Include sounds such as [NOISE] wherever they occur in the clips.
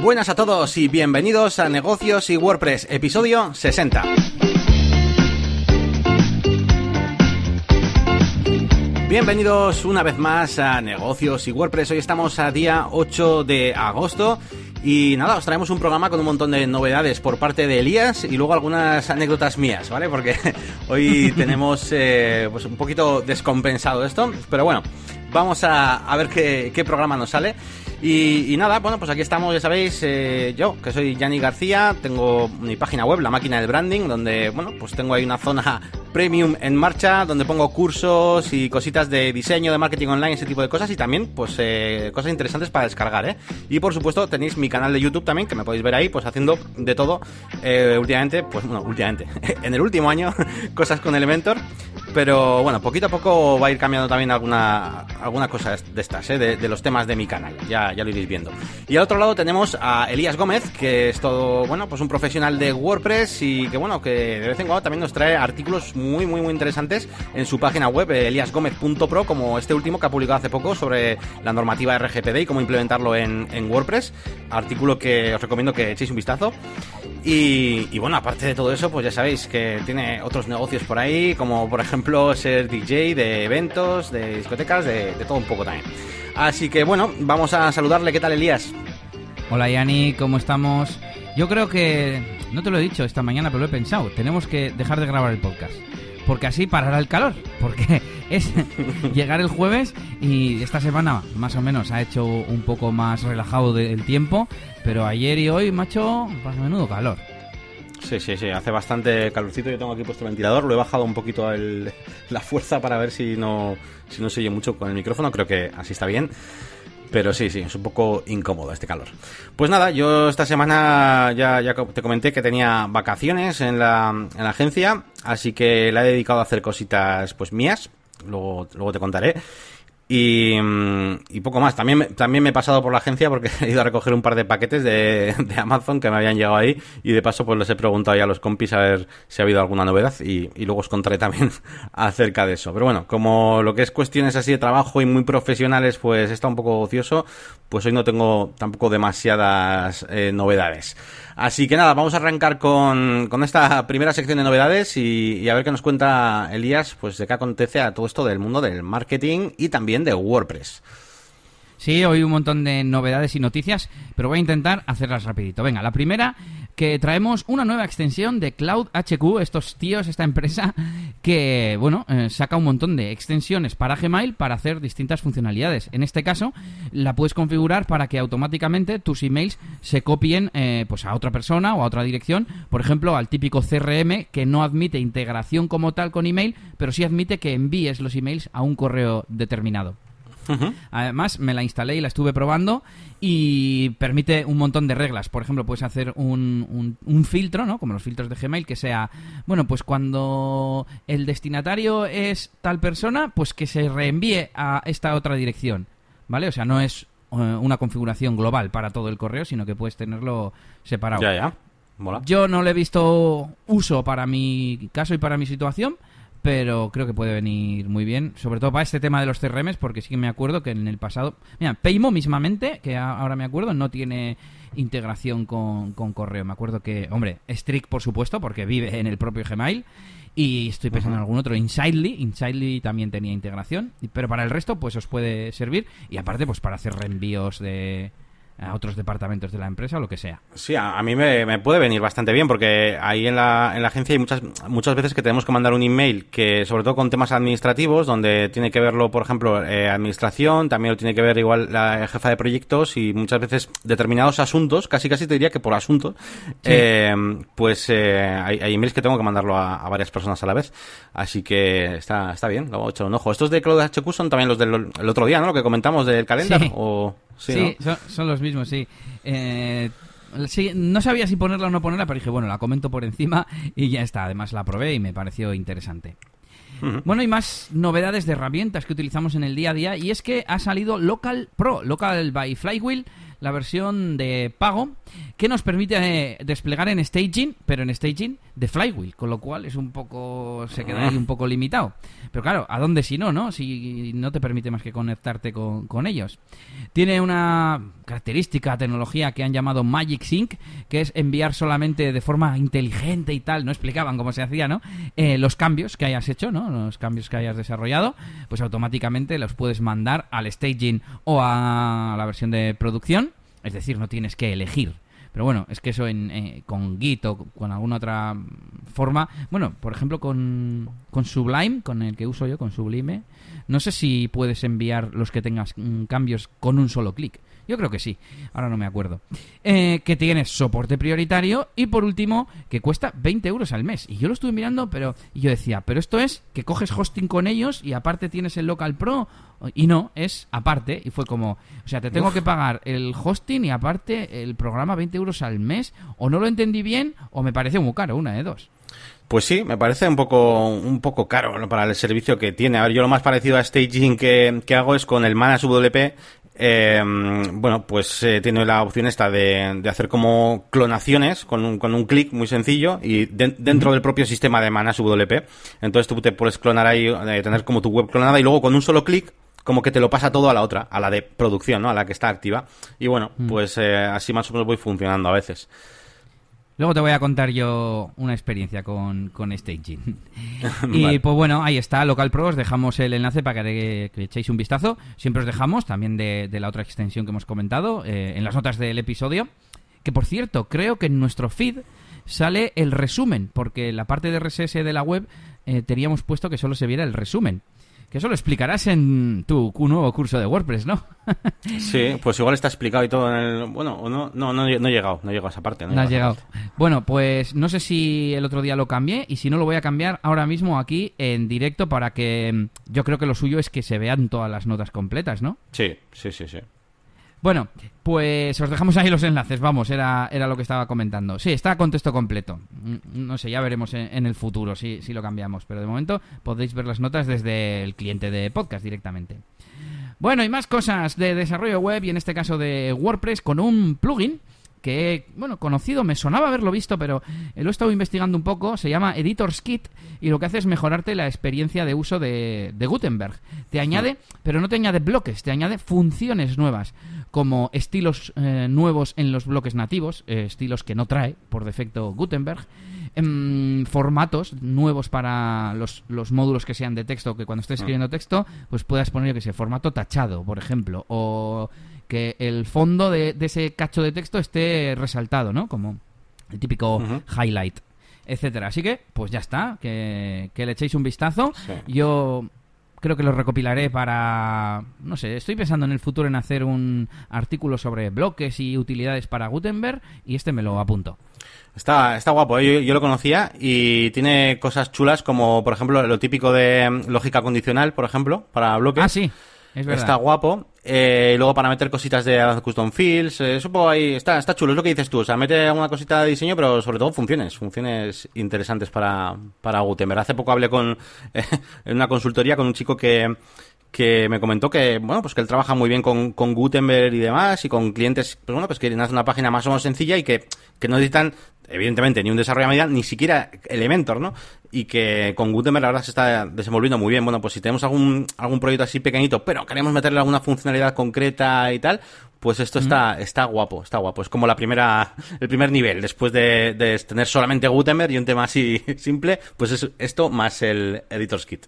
Buenas a todos y bienvenidos a Negocios y WordPress, episodio 60. Bienvenidos una vez más a Negocios y WordPress. Hoy estamos a día 8 de agosto y nada, os traemos un programa con un montón de novedades por parte de Elías y luego algunas anécdotas mías, ¿vale? Porque [LAUGHS] hoy [LAUGHS] tenemos eh, pues un poquito descompensado esto, pero bueno, vamos a, ver qué, qué programa nos sale. Y, nada, bueno, pues aquí estamos, ya sabéis, eh, yo, que soy Yanni García, tengo mi página web, La Máquina del Branding, donde, bueno, pues tengo ahí una zona premium en marcha, donde pongo cursos y cositas de diseño, de marketing online, ese tipo de cosas, y también, pues, eh, cosas interesantes para descargar, ¿eh? Y por supuesto, tenéis mi canal de YouTube también, que me podéis ver ahí, pues, haciendo de todo, eh, últimamente, pues, bueno, últimamente, [LAUGHS] en el último año, [LAUGHS] cosas con Elementor. Pero bueno, poquito a poco va a ir cambiando también alguna, alguna cosa de estas, ¿eh? de, los temas de mi canal. Ya, ya lo iréis viendo. Y al otro lado tenemos a Elías Gómez, que es todo, bueno, pues un profesional de WordPress y que bueno, que de vez en cuando también nos trae artículos muy, muy interesantes en su página web, eliasgomez.pro, como este último que ha publicado hace poco sobre la normativa RGPD y cómo implementarlo en, WordPress. Artículo que os recomiendo que echéis un vistazo. Y, bueno, aparte de todo eso, pues ya sabéis que tiene otros negocios por ahí, como por ejemplo ser DJ de eventos, de discotecas, de, todo un poco también. Así que bueno, vamos a saludarle. ¿Qué tal, Elías? Hola, Yani, ¿cómo estamos? Yo creo que, no te lo he dicho esta mañana, pero lo he pensado, tenemos que dejar de grabar el podcast. Porque así parará el calor. [LAUGHS] Porque es llegar el jueves y esta semana más o menos ha hecho un poco más relajado del tiempo pero ayer y hoy, macho, a menudo calor. Sí, sí, sí, hace bastante calorcito. Yo tengo aquí puesto el ventilador, lo he bajado un poquito [LAUGHS] la fuerza para ver si no, si no se oye mucho con el micrófono. Creo que así está bien. Pero sí, sí, es un poco incómodo este calor. Pues nada, yo esta semana ya, ya te comenté que tenía vacaciones en la, en la agencia, así que la he dedicado a hacer cositas pues mías. Luego, luego te contaré. Mm, y, poco más. También, también me he pasado por la agencia porque [LAUGHS] he ido a recoger un par de paquetes de, Amazon que me habían llegado ahí y de paso pues les he preguntado ya a los compis a ver si ha habido alguna novedad y, luego os contaré también [LAUGHS] acerca de eso. Pero bueno, como lo que es cuestiones así de trabajo y muy profesionales pues está un poco ocioso, pues hoy no tengo tampoco demasiadas eh, novedades. Así que nada, vamos a arrancar con, con esta primera sección de novedades y, a ver qué nos cuenta Elías, pues de qué acontece a todo esto del mundo del marketing y también de WordPress. Sí, hoy un montón de novedades y noticias, pero voy a intentar hacerlas rapidito. Venga, la primera que traemos una nueva extensión de Cloud HQ, estos tíos, esta empresa que, bueno, eh, saca un montón de extensiones para Gmail para hacer distintas funcionalidades. En este caso, la puedes configurar para que automáticamente tus emails se copien eh, pues a otra persona o a otra dirección, por ejemplo, al típico CRM que no admite integración como tal con email, pero sí admite que envíes los emails a un correo determinado. Además, me la instalé y la estuve probando y permite un montón de reglas. Por ejemplo, puedes hacer un, un, filtro, ¿no? Como los filtros de Gmail, que sea, bueno, pues cuando el destinatario es tal persona, pues que se reenvíe a esta otra dirección, ¿vale? O sea, no es eh, una configuración global para todo el correo, sino que puedes tenerlo separado. Ya, ya. Yo no le he visto uso para mi caso y para mi situación, pero creo que puede venir muy bien, sobre todo para este tema de los CRMs, porque sí que me acuerdo que en el pasado, mira, Paymo mismamente, que ahora me acuerdo, no tiene integración con, correo. Me acuerdo que, hombre, Strict por supuesto, porque vive en el propio Gmail, y estoy pensando en algún otro, Insidely, Insidely también tenía integración, pero para el resto pues os puede servir, y aparte pues para hacer reenvíos de a otros departamentos de la empresa o lo que sea. Sí, a, mí me, puede venir bastante bien porque ahí en la, en la agencia hay muchas, muchas veces que tenemos que mandar un email que, sobre todo con temas administrativos, donde tiene que verlo, por ejemplo, eh, administración, también lo tiene que ver igual la jefa de proyectos y muchas veces determinados asuntos, casi casi te diría que por asunto, eh, pues eh, hay, emails que tengo que mandarlo a, varias personas a la vez. Así que está, está bien, lo he echado un ojo. Estos de Cloud HQ son también los del otro día, ¿no? Lo que comentamos del calendario. O... Sí, son, los mismos, eh, sí. No sabía si ponerla o no ponerla, pero dije, bueno, la comento por encima y ya está. Además la probé y me pareció interesante. Bueno, y más novedades de herramientas que utilizamos en el día a día y es que ha salido Local Pro, Local by Flywheel, la versión de pago que nos permite eh, desplegar en staging, pero en staging de Flywheel, con lo cual es un poco se queda ahí un poco limitado. Pero claro, ¿a dónde si no, no? Si no te permite más que conectarte con, con ellos. Tiene una característica, tecnología que han llamado Magic Sync, que es enviar solamente de forma inteligente y tal, no explicaban cómo se hacía, ¿no? Eh, los cambios que hayas hecho, ¿no? Los cambios que hayas desarrollado, pues automáticamente los puedes mandar al staging o a la versión de producción, es decir, no tienes que elegir. Pero bueno, es que eso en, eh, con Git o con alguna otra forma, bueno, por ejemplo con, con Sublime, con el que uso yo, con Sublime, no sé si puedes enviar los que tengas mm, cambios con un solo clic. Yo creo que sí, ahora no me acuerdo. Eh, que tienes soporte prioritario y por último que cuesta 20 euros al mes. Y yo lo estuve mirando, pero y yo decía, pero esto es que coges hosting con ellos y aparte tienes el Local Pro. Y no, es aparte. Y fue como, o sea, te tengo que pagar el hosting y aparte el programa 20 euros al mes. O no lo entendí bien o me parece muy caro, una de dos. Pues sí, me parece un poco, un poco caro para el servicio que tiene. A ver, yo lo más parecido a staging que, que hago es con el Manas WP, eh, bueno, pues eh, tiene la opción esta de, de hacer como clonaciones con un, con un clic muy sencillo y dentro del propio sistema de Manas WP. Entonces tú te puedes clonar ahí, eh, tener como tu web clonada y luego con un solo clic como que te lo pasa todo a la otra, a la de producción, ¿no? A la que está activa. Y bueno, pues eh, así más o menos voy funcionando a veces. Luego te voy a contar yo una experiencia con, con Staging. [LAUGHS] y pues bueno, ahí está, Local Pro, os dejamos el enlace para que, echéis un vistazo. Siempre os dejamos también de, la otra extensión que hemos comentado eh, en las notas del episodio. Que por cierto, creo que en nuestro feed sale el resumen, porque la parte de RSS de la web eh, teníamos puesto que solo se viera el resumen. Que eso lo explicarás en tu nuevo curso de WordPress, ¿no? [LAUGHS] sí, pues igual está explicado y todo en el... Bueno, no, no, no, he llegado, no he llegado a esa parte. No, has llegado. Bueno, pues no sé si el otro día lo cambié y si no lo voy a cambiar ahora mismo aquí en directo para que... Mm, yo creo que lo suyo es que se vean todas las notas completas, ¿no? Sí, sí, sí, sí. Bueno, pues os dejamos ahí los enlaces, vamos, era, era lo que estaba comentando. Sí, está con texto completo. Mm, no sé, ya veremos en, el futuro si, si lo cambiamos, pero de momento podéis ver las notas desde el cliente de podcast directamente. Bueno, y más cosas de desarrollo web y en este caso de WordPress con un plugin que bueno, conocido, me sonaba haberlo visto, pero lo he estado investigando un poco, se llama Editor's Kit y lo que hace es mejorarte la experiencia de uso de, Gutenberg. Te añade, pero no te añade bloques, te añade funciones nuevas, como estilos eh, nuevos en los bloques nativos, eh, estilos que no trae por defecto Gutenberg, em, formatos nuevos para los, los, módulos que sean de texto, que cuando estés escribiendo texto, pues puedas poner, que sea formato tachado, por ejemplo, o que el fondo de, ese cacho de texto esté resaltado, ¿no? Como el típico highlight, etcétera. Así que, pues ya está, que, le echéis un vistazo. Yo creo que lo recopilaré para, no sé, estoy pensando en el futuro en hacer un artículo sobre bloques y utilidades para Gutenberg y este me lo apunto. Está, está guapo, ¿eh? yo, lo conocía y tiene cosas chulas como, por ejemplo, lo típico de mm, lógica condicional, por ejemplo, para bloques. Ah, sí. Está guapo. Eh, luego para meter cositas de custom fields, eh, supongo ahí está, está chulo, es lo que dices tú. O sea, mete alguna cosita de diseño, pero sobre todo funciones, funciones interesantes para, para Gutenberg. Hace poco hablé con, [LAUGHS] en una consultoría con un chico que, que me comentó que, bueno, pues que él trabaja muy bien con, con Gutenberg y demás, y con clientes, pues bueno, pues que quieren hacer una página más o menos sencilla y que, que no necesitan evidentemente ni un desarrollo a medida, ni siquiera Elementor, ¿no? Y que con Gutenberg la verdad se está desenvolviendo muy bien. Bueno, pues si tenemos algún, algún proyecto así pequeñito, pero queremos meterle alguna funcionalidad concreta y tal, pues esto está, está guapo, está guapo. Es como la primera, el primer nivel. Después de, de tener solamente Gutenberg y un tema así [LAUGHS] simple, pues es esto más el Editor's Kit.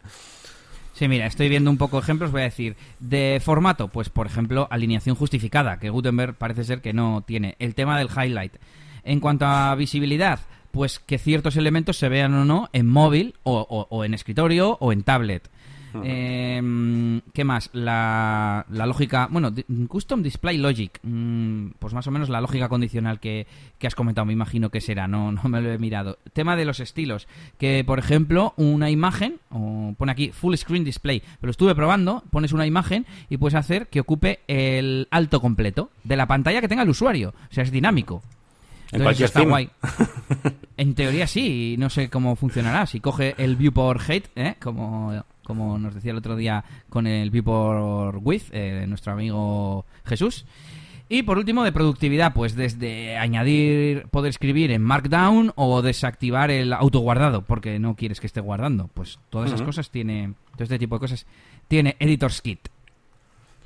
Sí, mira, estoy viendo un poco ejemplos, voy a decir, de formato, pues por ejemplo, alineación justificada, que Gutenberg parece ser que no tiene. El tema del highlight. En cuanto a visibilidad, pues que ciertos elementos se vean o no en móvil o, en escritorio o en tablet. Em, ¿Qué más? La, lógica, bueno, Custom Display Logic, mm, pues más o menos la lógica condicional que, has comentado, me imagino que será, no, no me lo he mirado. Tema de los estilos, que por ejemplo una imagen, o pone aquí Full Screen Display, pero estuve probando, pones una imagen y puedes hacer que ocupe el alto completo de la pantalla que tenga el usuario, o sea, es dinámico. En cualquier está guay. [LAUGHS] En teoría sí, no sé cómo funcionará. Si coge el viewport height, ¿eh? como, como nos decía el otro día con el viewport width, eh, nuestro amigo Jesús. Y por último, de productividad, pues desde añadir, poder escribir en Markdown o desactivar el autoguardado, porque no quieres que esté guardando. Pues todas esas cosas tiene, todo este tipo de cosas tiene Editor's Kit.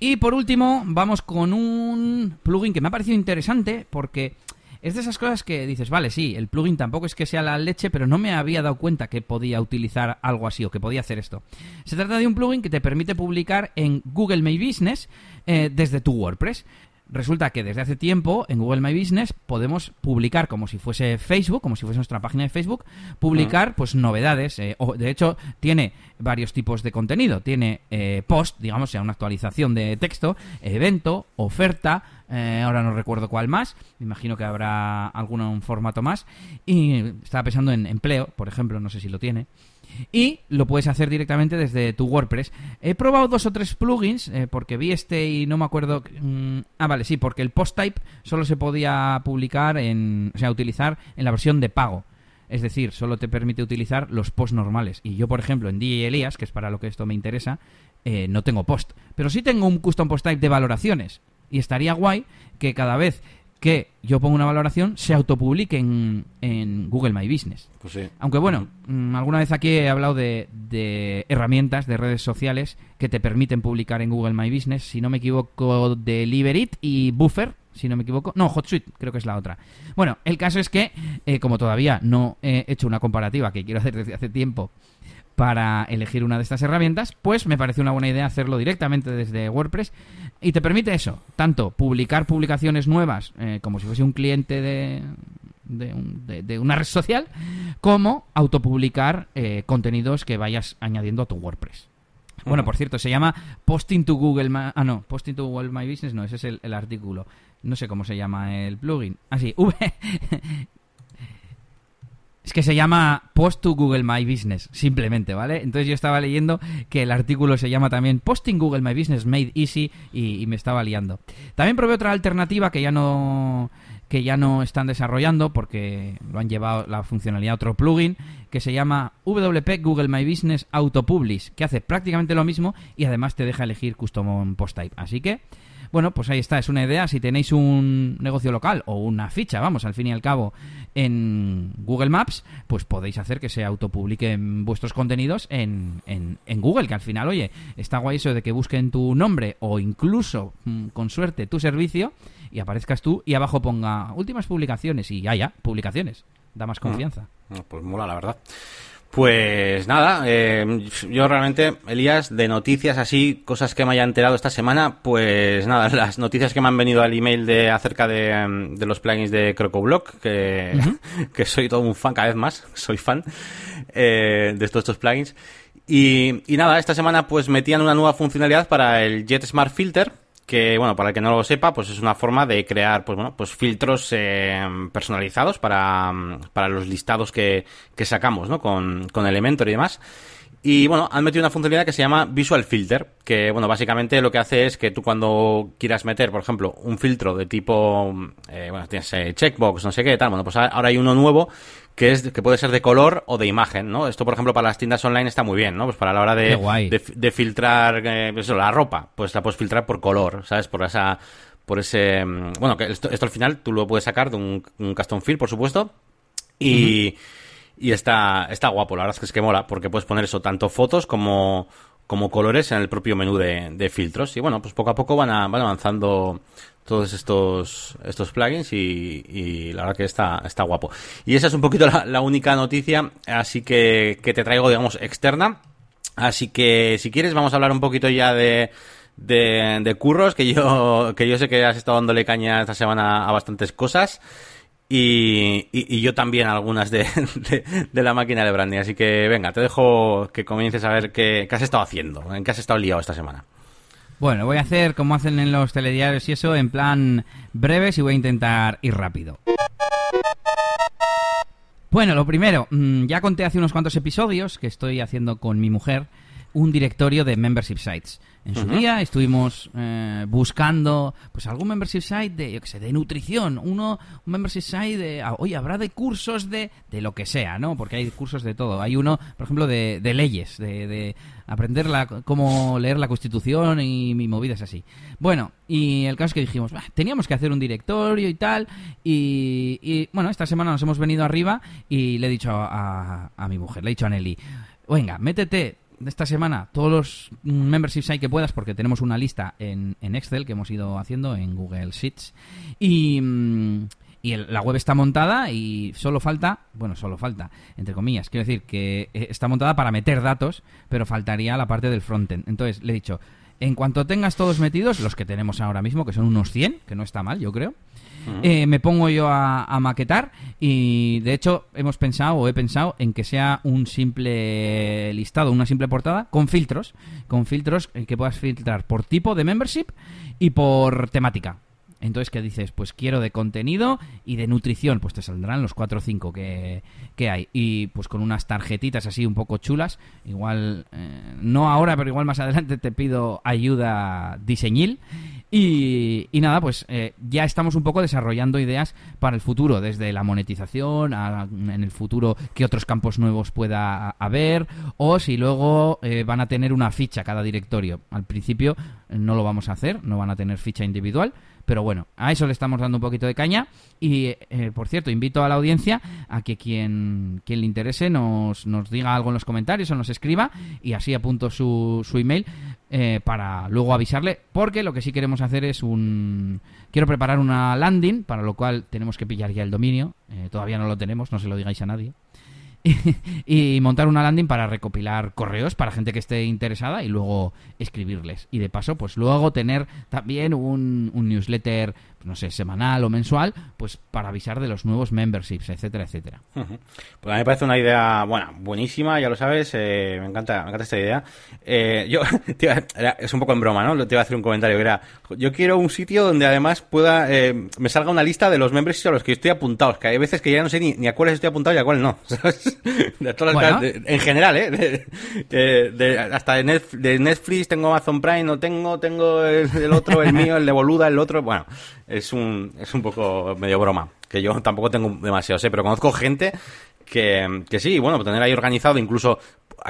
Y por último, vamos con un plugin que me ha parecido interesante porque es de esas cosas que dices, vale, sí, el plugin tampoco es que sea la leche, pero no me había dado cuenta que podía utilizar algo así o que podía hacer esto. Se trata de un plugin que te permite publicar en Google My Business eh, desde tu WordPress. Resulta que desde hace tiempo en Google My Business podemos publicar como si fuese Facebook, como si fuese nuestra página de Facebook, publicar pues novedades. Eh, o, de hecho, tiene varios tipos de contenido. Tiene eh, post, digamos, sea una actualización de texto, evento, oferta, eh, ahora no recuerdo cuál más, me imagino que habrá algún formato más. Y estaba pensando en empleo, por ejemplo, no sé si lo tiene y lo puedes hacer directamente desde tu WordPress. He probado dos o tres plugins eh, porque vi este y no me acuerdo. Mm, ah, vale, sí, porque el post type solo se podía publicar en, o sea, utilizar en la versión de pago. Es decir, solo te permite utilizar los posts normales. Y yo, por ejemplo, en DJ Elías, que es para lo que esto me interesa, eh, no tengo post. Pero sí tengo un custom post type de valoraciones. Y estaría guay que cada vez que yo pongo una valoración se autopublique en, en Google My Business. Pues sí. Aunque bueno, mm, alguna vez aquí he hablado de, de, herramientas de redes sociales que te permiten publicar en Google My Business. Si no me equivoco, Deliverit y Buffer, si no me equivoco. No, HotSuite, creo que es la otra. Bueno, el caso es que, eh, como todavía no he hecho una comparativa que quiero hacer desde hace tiempo para elegir una de estas herramientas, pues me parece una buena idea hacerlo directamente desde WordPress y te permite eso, tanto publicar publicaciones nuevas eh, como si fuese un cliente de, de, una red social, como autopublicar eh, contenidos que vayas añadiendo a tu WordPress. Bueno, por cierto, se llama Posting to Google My... Ah, no, Posting to Google My Business, no, ese es el, el artículo. No sé cómo se llama el plugin. Ah, sí, [LAUGHS] V... Es que se llama Post to Google My Business, simplemente, ¿vale? Entonces yo estaba leyendo que el artículo se llama también Posting Google My Business Made Easy y, me estaba liando. También probé otra alternativa que ya no que ya no están desarrollando porque lo han llevado la funcionalidad a otro plugin que se llama WP Google My Business Autopublish, que hace prácticamente lo mismo y además te deja elegir custom post type. Así que bueno, pues ahí está, es una idea. Si tenéis un negocio local o una ficha, vamos, al fin y al cabo, en Google Maps, pues podéis hacer que se autopubliquen vuestros contenidos en, en, Google, que al final, oye, está guay eso de que busquen tu nombre o incluso, mm, con suerte, tu servicio y aparezcas tú y abajo ponga últimas publicaciones y ya, ya, publicaciones. Da más ah. confianza. Ah, pues mola, la verdad. Pues nada, eh, yo realmente, Elías, de noticias así, cosas que me haya enterado esta semana, pues nada, [LAUGHS] las noticias que me han venido al email de acerca de, los plugins de CrocoBlock, que, [LAUGHS] que soy todo un fan cada vez más, [LAUGHS] soy fan eh, de todos estos plugins. Y, y nada, esta semana pues metían una nueva funcionalidad para el Jet Smart Filter, que bueno, para el que no lo sepa, pues es una forma de crear, pues bueno, pues filtros eh, personalizados para, para los listados que, que sacamos, ¿no? Con, con Elementor y demás. Y bueno, han metido una funcionalidad que se llama Visual Filter, que bueno, básicamente lo que hace es que tú cuando quieras meter, por ejemplo, un filtro de tipo, eh, bueno, tienes eh, checkbox, no sé qué, tal, bueno, pues ahora hay uno nuevo que es que puede ser de color o de imagen, ¿no? Esto, por ejemplo, para las tiendas online está muy bien, ¿no? Pues para la hora de, de, filtrar eh, pues la ropa, pues la puedes filtrar por color, ¿sabes? Por esa por ese mm, bueno, que esto, al final tú lo puedes sacar de un, custom field, por supuesto, y y está está guapo, la verdad es que es que mola porque puedes poner eso tanto fotos como como colores en el propio menú de, de filtros y bueno, pues poco a poco van van avanzando todos estos, estos plugins y, la verdad que está, está guapo. Y esa es un poquito la, única noticia, así que, que te traigo, digamos, externa. Así que si quieres vamos a hablar un poquito ya de, de, curros, que yo, que yo sé que has estado dándole caña esta semana a bastantes cosas. Y, y, yo también algunas [LAUGHS] de, de, la máquina de branding. Así que venga, te dejo que comiences a ver qué, qué has estado haciendo, en qué has estado liado esta semana. Bueno, voy a hacer como hacen en los telediarios y eso, en plan breves y voy a intentar ir rápido. Bueno, lo primero, mm, ya conté hace unos cuantos episodios que estoy haciendo con mi mujer un directorio de membership sites. En su día. Estuvimos eh, buscando pues algún membership site de, yo qué sé, de nutrición. Uno, un membership site de, ah, oye, habrá de cursos de, de lo que sea, ¿no? Porque hay cursos de todo. Hay uno, por ejemplo, de, de leyes, de, de aprender la, cómo leer la Constitución y, movidas así. Bueno, y el caso es que dijimos, "Bah, teníamos que hacer un directorio y tal. Y, y, bueno, esta semana nos hemos venido arriba y le he dicho a, a- a mi mujer, le he dicho a Nelly, venga, métete esta semana todos los mm, membership site que puedas porque tenemos una lista en, en Excel que hemos ido haciendo en Google Sheets y, mm, y la web está montada y solo falta, bueno, solo falta, entre comillas, quiero decir que eh, está montada para meter datos, pero faltaría la parte del frontend. Entonces le he dicho, en cuanto tengas todos metidos, los que tenemos ahora mismo, que son unos 100, que no está mal, yo creo, eh, me pongo yo a, a maquetar y de hecho hemos pensado o he pensado en que sea un simple listado, una simple portada con filtros, con filtros eh, que puedas filtrar por tipo de membership y por temática. Entonces, ¿qué dices? Pues quiero de contenido y de nutrición. Pues te saldrán los 4 o 5 que, que hay. Y pues con unas tarjetitas así un poco chulas. Igual, eh, no ahora, pero igual más adelante te pido ayuda diseñil. Y, y nada, pues eh, ya estamos un poco desarrollando ideas para el futuro, desde la monetización, a- en el futuro qué otros campos nuevos pueda haber, o si luego eh, van a tener una ficha cada directorio. Al principio no lo vamos a hacer, no van a tener ficha individual, pero bueno, a eso le estamos dando un poquito de caña. Y, eh, por cierto, invito a la audiencia a que quien, quien le interese nos, nos diga algo en los comentarios o nos escriba y así apunto su, su email eh, para luego avisarle. Porque lo que sí queremos hacer es un... Quiero preparar una landing, para lo cual tenemos que pillar ya el dominio. Eh, todavía no lo tenemos, no se lo digáis a nadie [LAUGHS] y montar una landing para recopilar correos para gente que esté interesada y luego escribirles. Y de paso, pues luego tener también un, un newsletter, no sé, semanal o mensual, pues para avisar de los nuevos memberships, etcétera, etcétera. Pues a mí me parece una idea, bueno, buenísima, ya lo sabes, eh, me encanta, me encanta esta idea. Eh, yo, [LAUGHS] iba- era- es un poco en broma, ¿no? Te iba a hacer un comentario que era, yo quiero un sitio donde además pueda, eh, me salga una lista de los memberships a los que estoy apuntados, que hay veces que ya no sé ni, ni a cuáles estoy apuntado y a cuáles no, [LAUGHS] ¿sabes? De todas las Bueno. de- en general, ¿eh? De, de- de- hasta de, Netf- de Netflix tengo Amazon Prime, no tengo, tengo el, el otro, el mío, el de Boluda, el otro, bueno, es un, es un poco medio broma, que yo tampoco tengo demasiado, sé, pero conozco gente que, que sí, bueno, tener ahí organizado incluso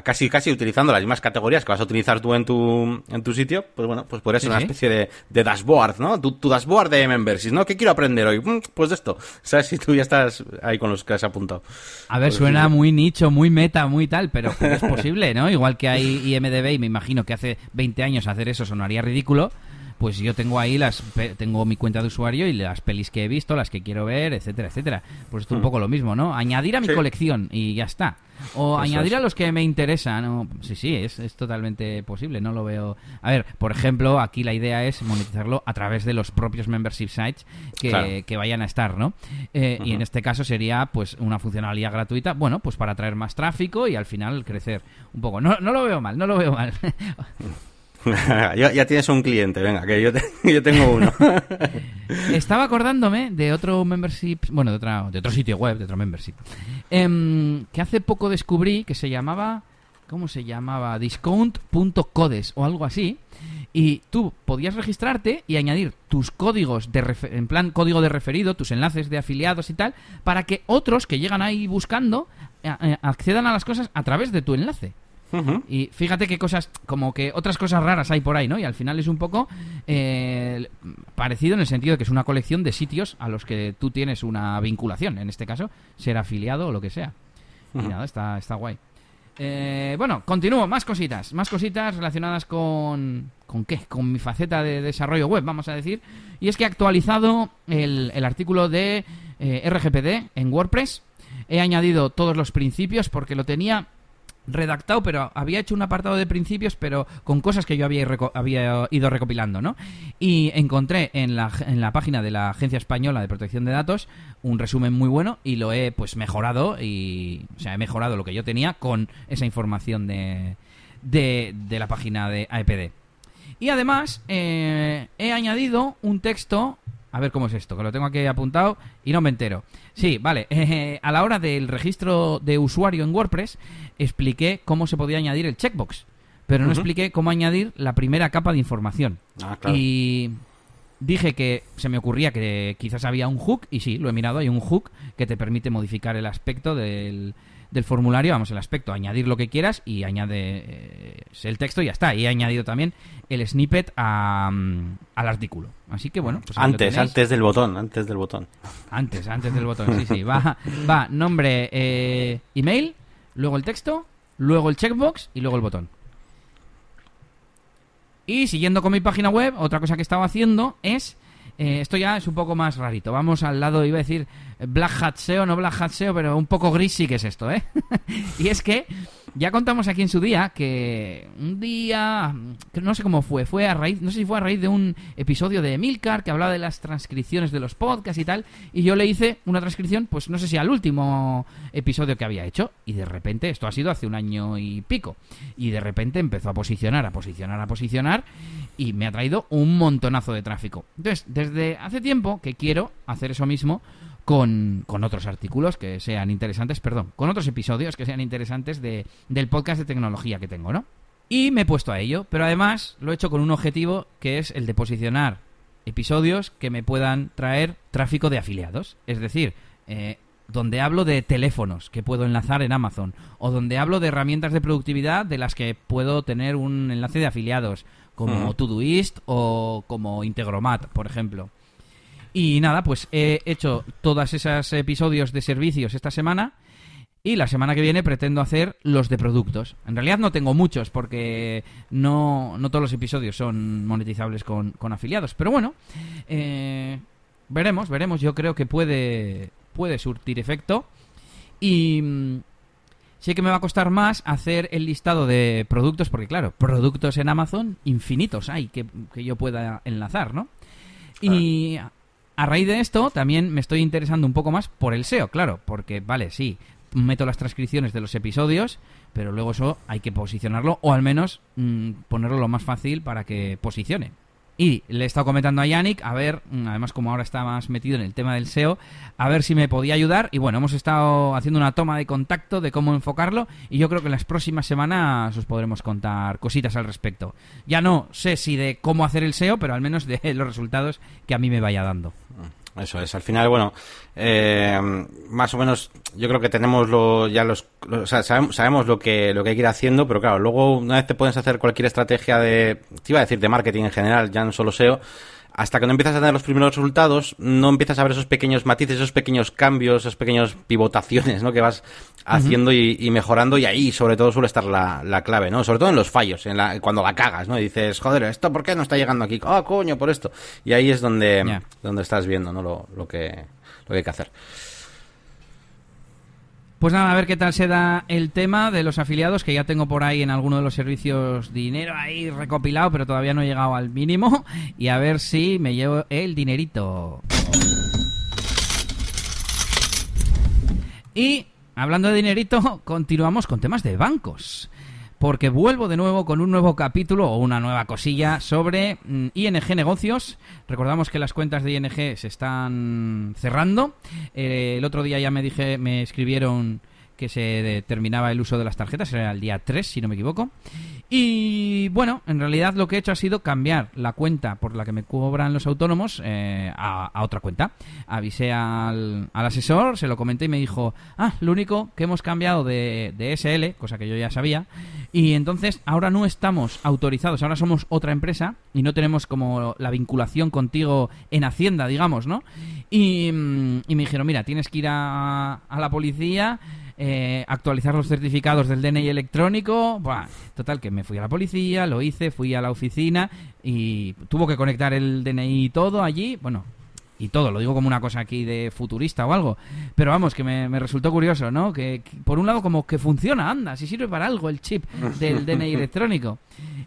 casi casi utilizando las mismas categorías que vas a utilizar tú en tu en tu sitio, pues bueno, pues podría ser Sí, una sí. especie de, de dashboard, ¿no? Tu, tu dashboard de memberships, ¿no? ¿Qué quiero aprender hoy? Mm, Pues de esto, ¿sabes? Si tú ya estás ahí con los que has apuntado. A ver, Pues suena sí. muy nicho, muy meta, muy tal, pero es posible, ¿no? Igual que hay IMDB y me imagino que hace 20 años hacer eso sonaría ridículo. Pues yo tengo ahí las tengo mi cuenta de usuario y las pelis que he visto, las que quiero ver, etcétera, etcétera. Pues esto un poco lo mismo, ¿no? Añadir a mi. Sí. colección y ya está. O Eso añadir es. a los que me interesan. Sí, sí, es, es totalmente posible. No lo veo. A ver, por ejemplo, aquí la idea es monetizarlo a través de los propios membership sites que, Claro. que vayan a estar, ¿no? Eh, Y en este caso sería pues una funcionalidad gratuita, bueno, pues para atraer más tráfico y al final crecer un poco. No, no lo veo mal, no lo veo mal. [LAUGHS] ya, tienes un cliente, venga, que yo, te- [LAUGHS] yo tengo uno. [LAUGHS] Estaba acordándome de otro membership, bueno, de, otra, de otro sitio web, de otro membership, em, que hace poco descubrí que se llamaba, ¿cómo se llamaba? Discount.codes o algo así. Y tú podías registrarte y añadir tus códigos de refe- en plan código de referido, tus enlaces de afiliados y tal, para que otros que llegan ahí buscando eh, eh, accedan a las cosas a través de tu enlace. Y fíjate qué cosas, como que otras cosas raras hay por ahí, ¿no? Y al final es un poco eh, parecido en el sentido de que es una colección de sitios a los que tú tienes una vinculación, en este caso, ser afiliado o lo que sea. Y nada, está, está guay. Eh, bueno, continúo, más cositas, más cositas relacionadas con... ¿Con qué? Con mi faceta de desarrollo web, vamos a decir. Y es que he actualizado el, el artículo de eh, RGPD en WordPress. He añadido todos los principios porque lo tenía redactado, pero había hecho un apartado de principios, pero con cosas que yo había, ido recopilando, ¿no? Y encontré en la, en la página de la Agencia Española de Protección de Datos un resumen muy bueno y lo he pues mejorado y, o sea, he mejorado lo que yo tenía con esa información de, de, de la página de AEPD. Y además eh, he añadido un texto. A ver cómo es esto, que lo tengo aquí apuntado y no me entero. Sí, vale. [LAUGHS] eh, a la hora del registro de usuario en WordPress, expliqué cómo se podía añadir el checkbox. pero no expliqué cómo añadir la primera capa de información. Ah, claro. Y dije que se me ocurría que quizás había un hook, y sí, lo he mirado, hay un hook que te permite modificar el aspecto del, del formulario, vamos, el aspecto, añadir lo que quieras y añade eh, el texto y ya está. Y he añadido también el snippet a, mm, al artículo. Así que bueno, pues Antes, antes del botón, antes del botón. Antes, antes del botón, sí, sí. Va, [LAUGHS] va nombre, eh, email, luego el texto, luego el checkbox y luego el botón. Y siguiendo con mi página web, otra cosa que estaba haciendo es... eh, esto ya es un poco más rarito. Vamos al lado, iba a decir Black Hat SEO, no Black Hat SEO, pero un poco gris sí que es esto, ¿eh? [LAUGHS] y es que ya contamos aquí en su día que un día, no sé cómo fue, fue a raíz, no sé si fue a raíz de un episodio de Emilcar que hablaba de las transcripciones de los podcasts y tal, y yo le hice una transcripción, pues no sé si al último episodio que había hecho, y de repente, esto ha sido hace un año y pico, y de repente empezó a posicionar, a posicionar, a posicionar, y me ha traído un montonazo de tráfico. Entonces, desde hace tiempo que quiero hacer eso mismo con, con otros artículos que sean interesantes, perdón, con otros episodios que sean interesantes de, del podcast de tecnología que tengo, ¿no? Y me he puesto a ello, pero además lo he hecho con un objetivo que es el de posicionar episodios que me puedan traer tráfico de afiliados. Es decir, eh, donde hablo de teléfonos que puedo enlazar en Amazon, o donde hablo de herramientas de productividad de las que puedo tener un enlace de afiliados, como Ujú. Todoist o como Integromat, por ejemplo. Y nada, pues he hecho todos esos episodios de servicios esta semana. Y la semana que viene pretendo hacer los de productos. En realidad no tengo muchos porque no, no todos los episodios son monetizables con, con afiliados. Pero bueno, eh, veremos, veremos. Yo creo que puede, puede surtir efecto. Y mm, sé que me va a costar más hacer el listado de productos porque claro, productos en Amazon infinitos hay que, que yo pueda enlazar, ¿no? Y a raíz de esto también me estoy interesando un poco más por el SEO, claro, porque vale, sí, meto las transcripciones de los episodios, pero luego eso hay que posicionarlo o al menos mm, ponerlo lo más fácil para que posicione. Y le he estado comentando a Yannick, a ver, mm, además como ahora está más metido en el tema del SEO, a ver si me podía ayudar. Y bueno, hemos estado haciendo una toma de contacto de cómo enfocarlo y yo creo que en las próximas semanas os podremos contar cositas al respecto. Ya no sé si de cómo hacer el SEO, pero al menos de [LAUGHS] los resultados que a mí me vaya dando. Eso es. Al final, bueno, eh, más o menos, yo creo que tenemos lo, ya los, lo- o sea, sabemos, sabemos lo que lo que hay que ir haciendo, pero claro, luego una vez te puedes hacer cualquier estrategia de, te iba a decir de marketing en general, ya no solo SEO, hasta que no empiezas a tener los primeros resultados, no empiezas a ver esos pequeños matices, esos pequeños cambios, esos pequeños pivotaciones, ¿no? Que vas haciendo y, y mejorando y ahí sobre todo suele estar la, la clave, ¿no? Sobre todo en los fallos, en la, cuando la cagas, ¿no? Y dices, joder, ¿esto por qué no está llegando aquí? Ah, coño, por esto. Y ahí es donde, donde estás viendo, ¿no? Lo, lo que, lo que hay que hacer. Pues nada, a ver qué tal se da el tema de los afiliados, que ya tengo por ahí en alguno de los servicios dinero ahí recopilado, pero todavía no he llegado al mínimo. [LAUGHS] Y a ver si me llevo el dinerito. Y hablando de dinerito, continuamos con temas de bancos. Porque vuelvo de nuevo con un nuevo capítulo o una nueva cosilla sobre mm, ING Negocios. Recordamos que las cuentas de ING se están cerrando. Eh, el otro día ya me dije, me escribieron que se terminaba el uso de las tarjetas, era el día 3, si no me equivoco. Y bueno, en realidad lo que he hecho ha sido cambiar la cuenta por la que me cobran los autónomos eh, a, a otra cuenta. Avisé al, al asesor, se lo comenté y me dijo, ah, lo único que hemos cambiado de, de SL, cosa que yo ya sabía, y entonces ahora no estamos autorizados, ahora somos otra empresa y no tenemos como la vinculación contigo en Hacienda, digamos, ¿no? Y, mm, y me dijeron, mira, tienes que ir a, a la policía, eh, actualizar los certificados del DNI electrónico. Buah, total, que me fui a la policía, lo hice, fui a la oficina y tuvo que conectar el DNI y todo allí. Bueno, y todo, lo digo como una cosa aquí de futurista o algo. Pero vamos, que me, me resultó curioso, ¿no? Que, que por un lado como que funciona, anda, si sirve para algo el chip del [LAUGHS] DNI electrónico.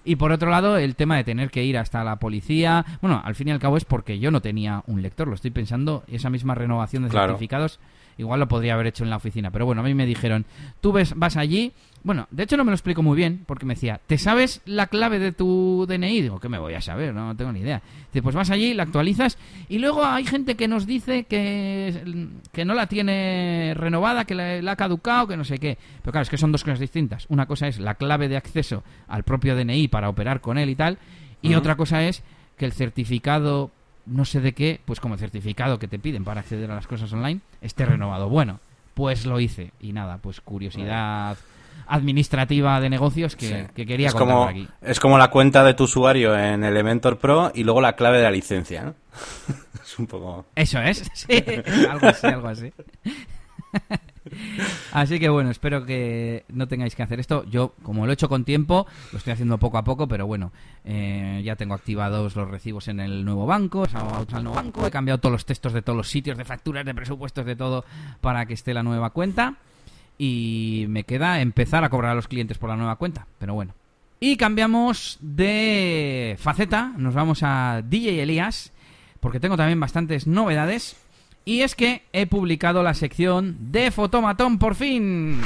Y por otro lado, el tema de tener que ir hasta la policía. Bueno, al fin y al cabo es porque yo no tenía un lector. Lo estoy pensando, esa misma renovación de certificados igual lo podría haber hecho en la oficina. Pero bueno, a mí me dijeron, tú ves, vas allí. Bueno, de hecho no me lo explico muy bien, porque me decía, ¿te sabes la clave de tu DNI? Digo, ¿qué me voy a saber? No, tengo ni idea. Dice, pues vas allí, la actualizas, y luego hay gente que nos dice que, que no la tiene renovada, que la, ha caducado, que no sé qué. Pero claro, es que son dos cosas distintas. Una cosa es la clave de acceso al propio DNI para operar con él y tal, y otra cosa es que el certificado no sé de qué, pues como certificado que te piden para acceder a las cosas online, esté renovado. Bueno, pues lo hice. Y nada, pues curiosidad administrativa de negocios que, quería es como, aquí. Es como la cuenta de tu usuario en Elementor Pro y luego la clave de la licencia, ¿no? [LAUGHS] es un poco... Eso es, [LAUGHS] sí, algo así, algo así. [LAUGHS] Así que bueno, espero que no tengáis que hacer esto. Yo, como lo he hecho con tiempo, lo estoy haciendo poco a poco, pero bueno, eh, ya tengo activados los recibos en el nuevo banco, al nuevo banco, he cambiado todos los textos de todos los sitios, de facturas, de presupuestos, de todo, para que esté la nueva cuenta. Y me queda empezar a cobrar a los clientes por la nueva cuenta, pero bueno. Y cambiamos de faceta, nos vamos a DJ Elías, porque tengo también bastantes novedades. Y es que he publicado la sección de Fotomatón por fin.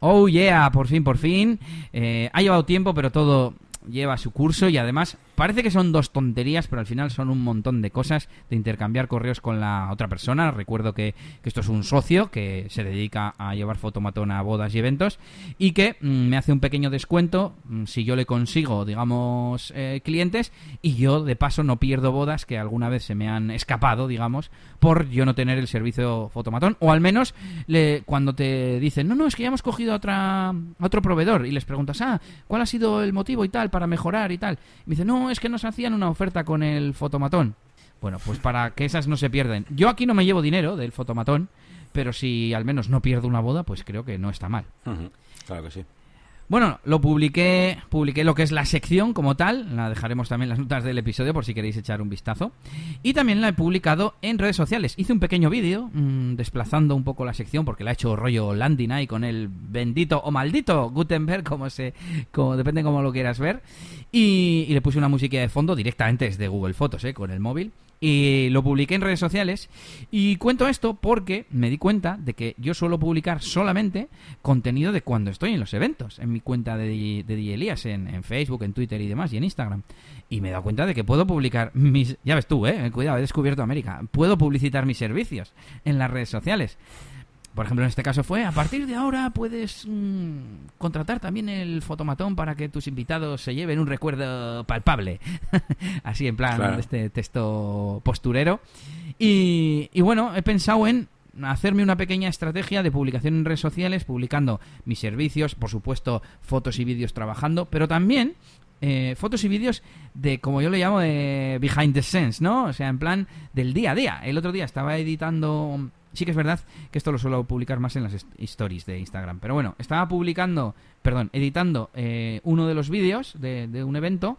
Oh yeah, por fin, por fin. Eh, ha llevado tiempo, pero todo lleva su curso y además parece que son dos tonterías, pero al final son un montón de cosas de intercambiar correos con la otra persona. Recuerdo que, esto es un socio que se dedica a llevar fotomatón a bodas y eventos y que mm, me hace un pequeño descuento mm, si yo le consigo, digamos, eh, clientes y yo de paso no pierdo bodas que alguna vez se me han escapado, digamos, por yo no tener el servicio fotomatón o al menos le, cuando te dicen, no, no, es que ya hemos cogido a, otra, otro proveedor y les preguntas, ah, ¿cuál ha sido el motivo y tal para mejorar y tal? Y me dice, no, es que nos hacían una oferta con el fotomatón. Bueno, pues para que esas no se pierden. Yo aquí no me llevo dinero del fotomatón, pero si al menos no pierdo una boda, pues creo que no está mal. Claro que sí. Bueno, lo publiqué, publiqué lo que es la sección como tal, la dejaremos también en las notas del episodio por si queréis echar un vistazo. Y también la he publicado en redes sociales. Hice un pequeño vídeo mm, desplazando un poco la sección porque la he hecho rollo landing ahí con el bendito o maldito Gutenberg, como se, como, depende cómo lo quieras ver. Y, y le puse una música de fondo directamente desde Google Fotos, eh, con el móvil y lo publiqué en redes sociales y cuento esto porque me di cuenta de que yo suelo publicar solamente contenido de cuando estoy en los eventos, en mi cuenta de, de Elías, en, Facebook, en Twitter y demás, y en Instagram. Y me he dado cuenta de que puedo publicar mis... Ya ves tú, eh, cuidado, he descubierto América. Puedo publicitar mis servicios en las redes sociales por ejemplo, en este caso fue, a partir de ahora puedes mm, contratar también el fotomatón para que tus invitados se lleven un recuerdo palpable. [LAUGHS] Así en plan, este texto posturero. Y, y bueno, he pensado en hacerme una pequeña estrategia de publicación en redes sociales, publicando mis servicios, por supuesto, fotos y vídeos trabajando, pero también eh, fotos y vídeos de, como yo le llamo, de behind the scenes, ¿no? O sea, en plan del día a día. El otro día estaba editando Sí que es verdad que esto lo suelo publicar más en las stories de Instagram. Pero bueno, estaba publicando, perdón, editando eh, uno de los vídeos de, un evento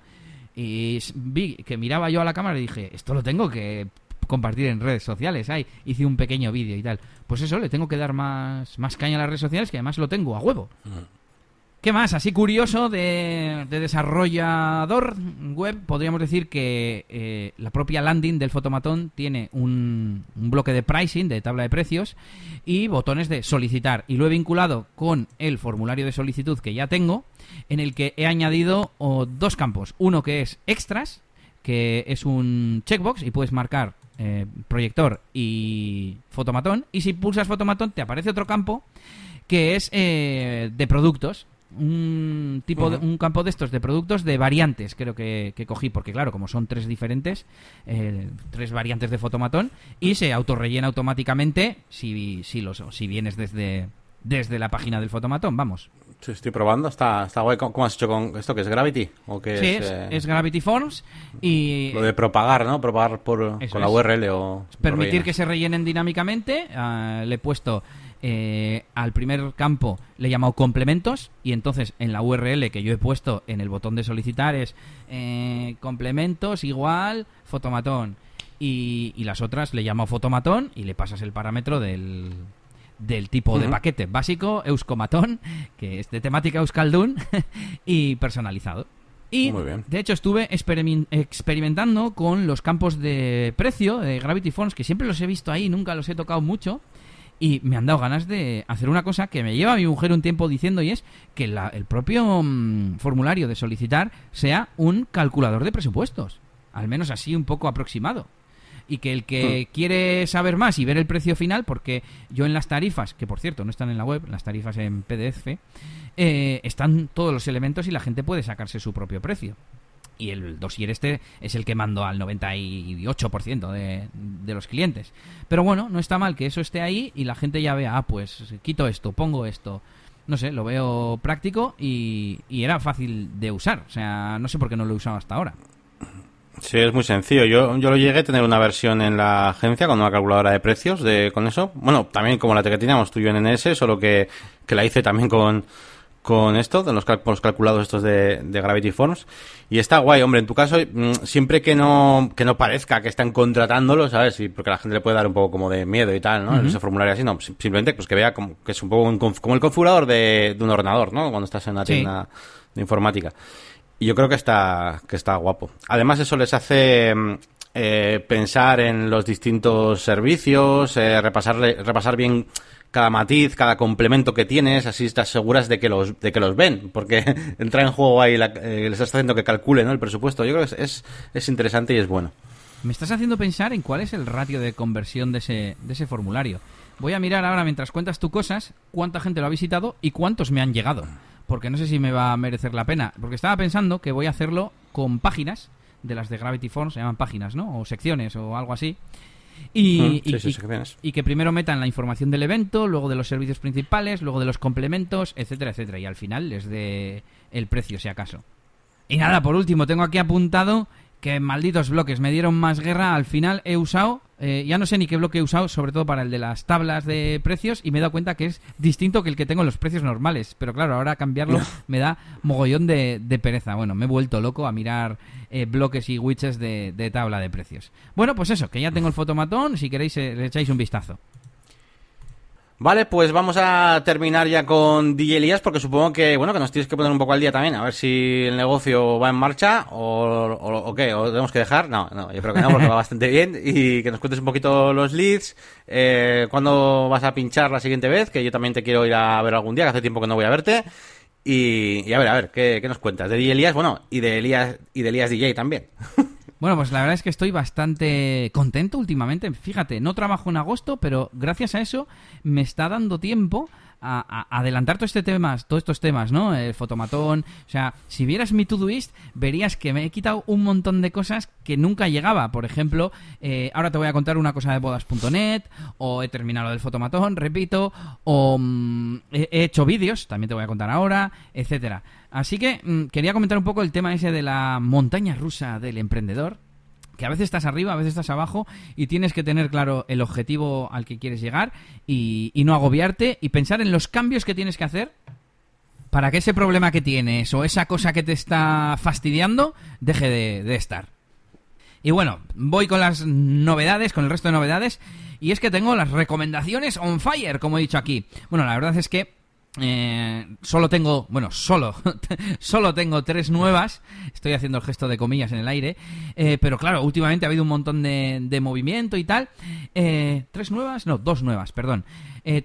y vi que miraba yo a la cámara y dije, esto lo tengo que compartir en redes sociales. Hice un pequeño vídeo y tal. Pues eso, le tengo que dar más, más caña a las redes sociales que además lo tengo a huevo. ¿Qué más? Así curioso de, desarrollador web, podríamos decir que eh, la propia landing del fotomatón tiene un, bloque de pricing, de tabla de precios, y botones de solicitar. Y lo he vinculado con el formulario de solicitud que ya tengo, en el que he añadido dos campos. Uno que es extras, que es un checkbox y puedes marcar eh, proyector y fotomatón. Y si pulsas fotomatón te aparece otro campo que es eh, de productos un tipo de, un campo de estos de productos de variantes creo que, cogí porque claro como son tres diferentes eh, tres variantes de fotomatón y se autorrellena automáticamente si si los si vienes desde desde la página del fotomatón vamos sí, estoy probando está está guay. Cómo has hecho con esto que es Gravity o que sí, es, eh, es, Gravity Forms y lo de propagar no propagar por con la URL o permitir que se rellenen dinámicamente. Ah, le he puesto eh, al primer campo le he llamado complementos y entonces en la URL que yo he puesto en el botón de solicitar es eh, complementos igual fotomatón. Y, las otras le llamo fotomatón y le pasas el parámetro del, del tipo de paquete básico, Euskomatón, que es de temática Euskaldun, [LAUGHS] y personalizado. Y de hecho estuve experimentando con los campos de precio de Gravity Forms, que siempre los he visto ahí, nunca los he tocado mucho. Y me han dado ganas de hacer una cosa que me lleva a mi mujer un tiempo diciendo y es que el propio mm, formulario de solicitar sea un calculador de presupuestos. Al menos así un poco aproximado y que el que hmm. quiere saber más y ver el precio final, porque yo en las tarifas, que por cierto no están en la web, las tarifas en PDF, eh, están todos los elementos y la gente puede sacarse su propio precio. Y el dossier este es el que mando al 98% de, de los clientes. Pero bueno, no está mal que eso esté ahí y la gente ya vea, ah, pues quito esto, pongo esto no sé, lo veo práctico y, y, era fácil de usar. O sea, no sé por qué no lo he usado hasta ahora. Sí, es muy sencillo. Yo, yo lo llegué a tener una versión en la agencia con una calculadora de precios de, con eso. Bueno, también como la que teníamos tú y yo en NS, solo que, que la hice también con, con esto, de los, los calculados estos de, de, Gravity Forms. Y está guay, hombre, en tu caso, mm, siempre que no, que no parezca que están contratándolo, ¿sabes? Y porque a la gente le puede dar un poco como de miedo y tal, ¿no? Ese formulario así, no, simplemente pues que vea como, que es un poco como el configurador de, de un ordenador, ¿no? Cuando estás en una tienda de informática. Y yo creo que está, que está guapo. Además, eso les hace mm, eh, pensar en los distintos servicios, eh, repasar, repasar bien cada matiz, cada complemento que tienes, así estás seguras de que los, de que los ven, porque [LAUGHS] entra en juego ahí, la, eh, les estás haciendo que calculen el presupuesto. Yo creo que es, es, interesante y es bueno. Me estás haciendo pensar en cuál es el ratio de conversión de ese, de ese formulario. Voy a mirar ahora, mientras cuentas tú cosas, cuánta gente lo ha visitado y cuántos me han llegado porque no sé si me va a merecer la pena. Porque estaba pensando que voy a hacerlo con páginas, de las de Gravity Forms, se llaman páginas, ¿no? O secciones o algo así. Y, y, que primero metan la información del evento, luego de los servicios principales, luego de los complementos, etcétera, etcétera. Y al final les dé el precio, si acaso. Y nada, por último, tengo aquí apuntado que malditos bloques me dieron más guerra. Al final he usado, eh, ya no sé ni qué bloque he usado, sobre todo para el de las tablas de precios, y me he dado cuenta que es distinto que el que tengo en los precios normales. Pero claro, ahora cambiarlo me da mogollón de, pereza. Bueno, me he vuelto loco a mirar eh, bloques y widgets de, de, tabla de precios. Bueno, pues eso, que ya tengo el fotomatón, si queréis eh, le echáis un vistazo. Vale, pues vamos a terminar ya con DJ Elías porque supongo que, bueno, que nos tienes que poner un poco al día también, a ver si el negocio va en marcha o, o, qué, o tenemos que dejar. No, no, yo creo que no, porque va [LAUGHS] bastante bien y que nos cuentes un poquito los leads, eh, cuándo vas a pinchar la siguiente vez, que yo también te quiero ir a ver algún día, que hace tiempo que no voy a verte. Y, a ver, a ver, ¿qué, ¿qué, nos cuentas? De DJ Elías, bueno, y de Elías, y de Elías DJ también. [LAUGHS] Bueno, pues la verdad es que estoy bastante contento últimamente. Fíjate, no trabajo en agosto, pero gracias a eso me está dando tiempo a, adelantar todo este temas, todos estos temas, ¿no? El fotomatón. O sea, si vieras mi Todoist, verías que me he quitado un montón de cosas que nunca llegaba. Por ejemplo, eh, ahora te voy a contar una cosa de bodas.net, o he terminado el fotomatón, repito, o mm, he, hecho vídeos, también te voy a contar ahora, etcétera. Así que mm, quería comentar un poco el tema ese de la montaña rusa del emprendedor que a veces estás arriba, a veces estás abajo y tienes que tener claro el objetivo al que quieres llegar y, no agobiarte y pensar en los cambios que tienes que hacer para que ese problema que tienes o esa cosa que te está fastidiando deje de, de estar. Y bueno, voy con las novedades, con el resto de novedades, y es que tengo las recomendaciones on fire, como he dicho aquí. Bueno, la verdad es que eh, solo tengo, bueno, solo, [LAUGHS] solo tengo tres nuevas. Estoy haciendo el gesto de comillas en el aire. Eh, pero claro, últimamente ha habido un montón de, movimiento y tal. Eh, ¿Tres nuevas? No, dos nuevas, perdón.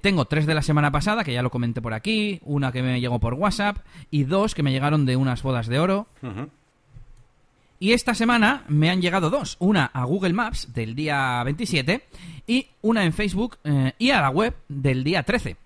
tengo tres de la semana pasada, que ya lo comenté por aquí. Una que me llegó por WhatsApp. Y dos que me llegaron de unas bodas de oro. Y esta semana me han llegado dos. Una a Google Maps del día 27 y una en Facebook y a la web del día 13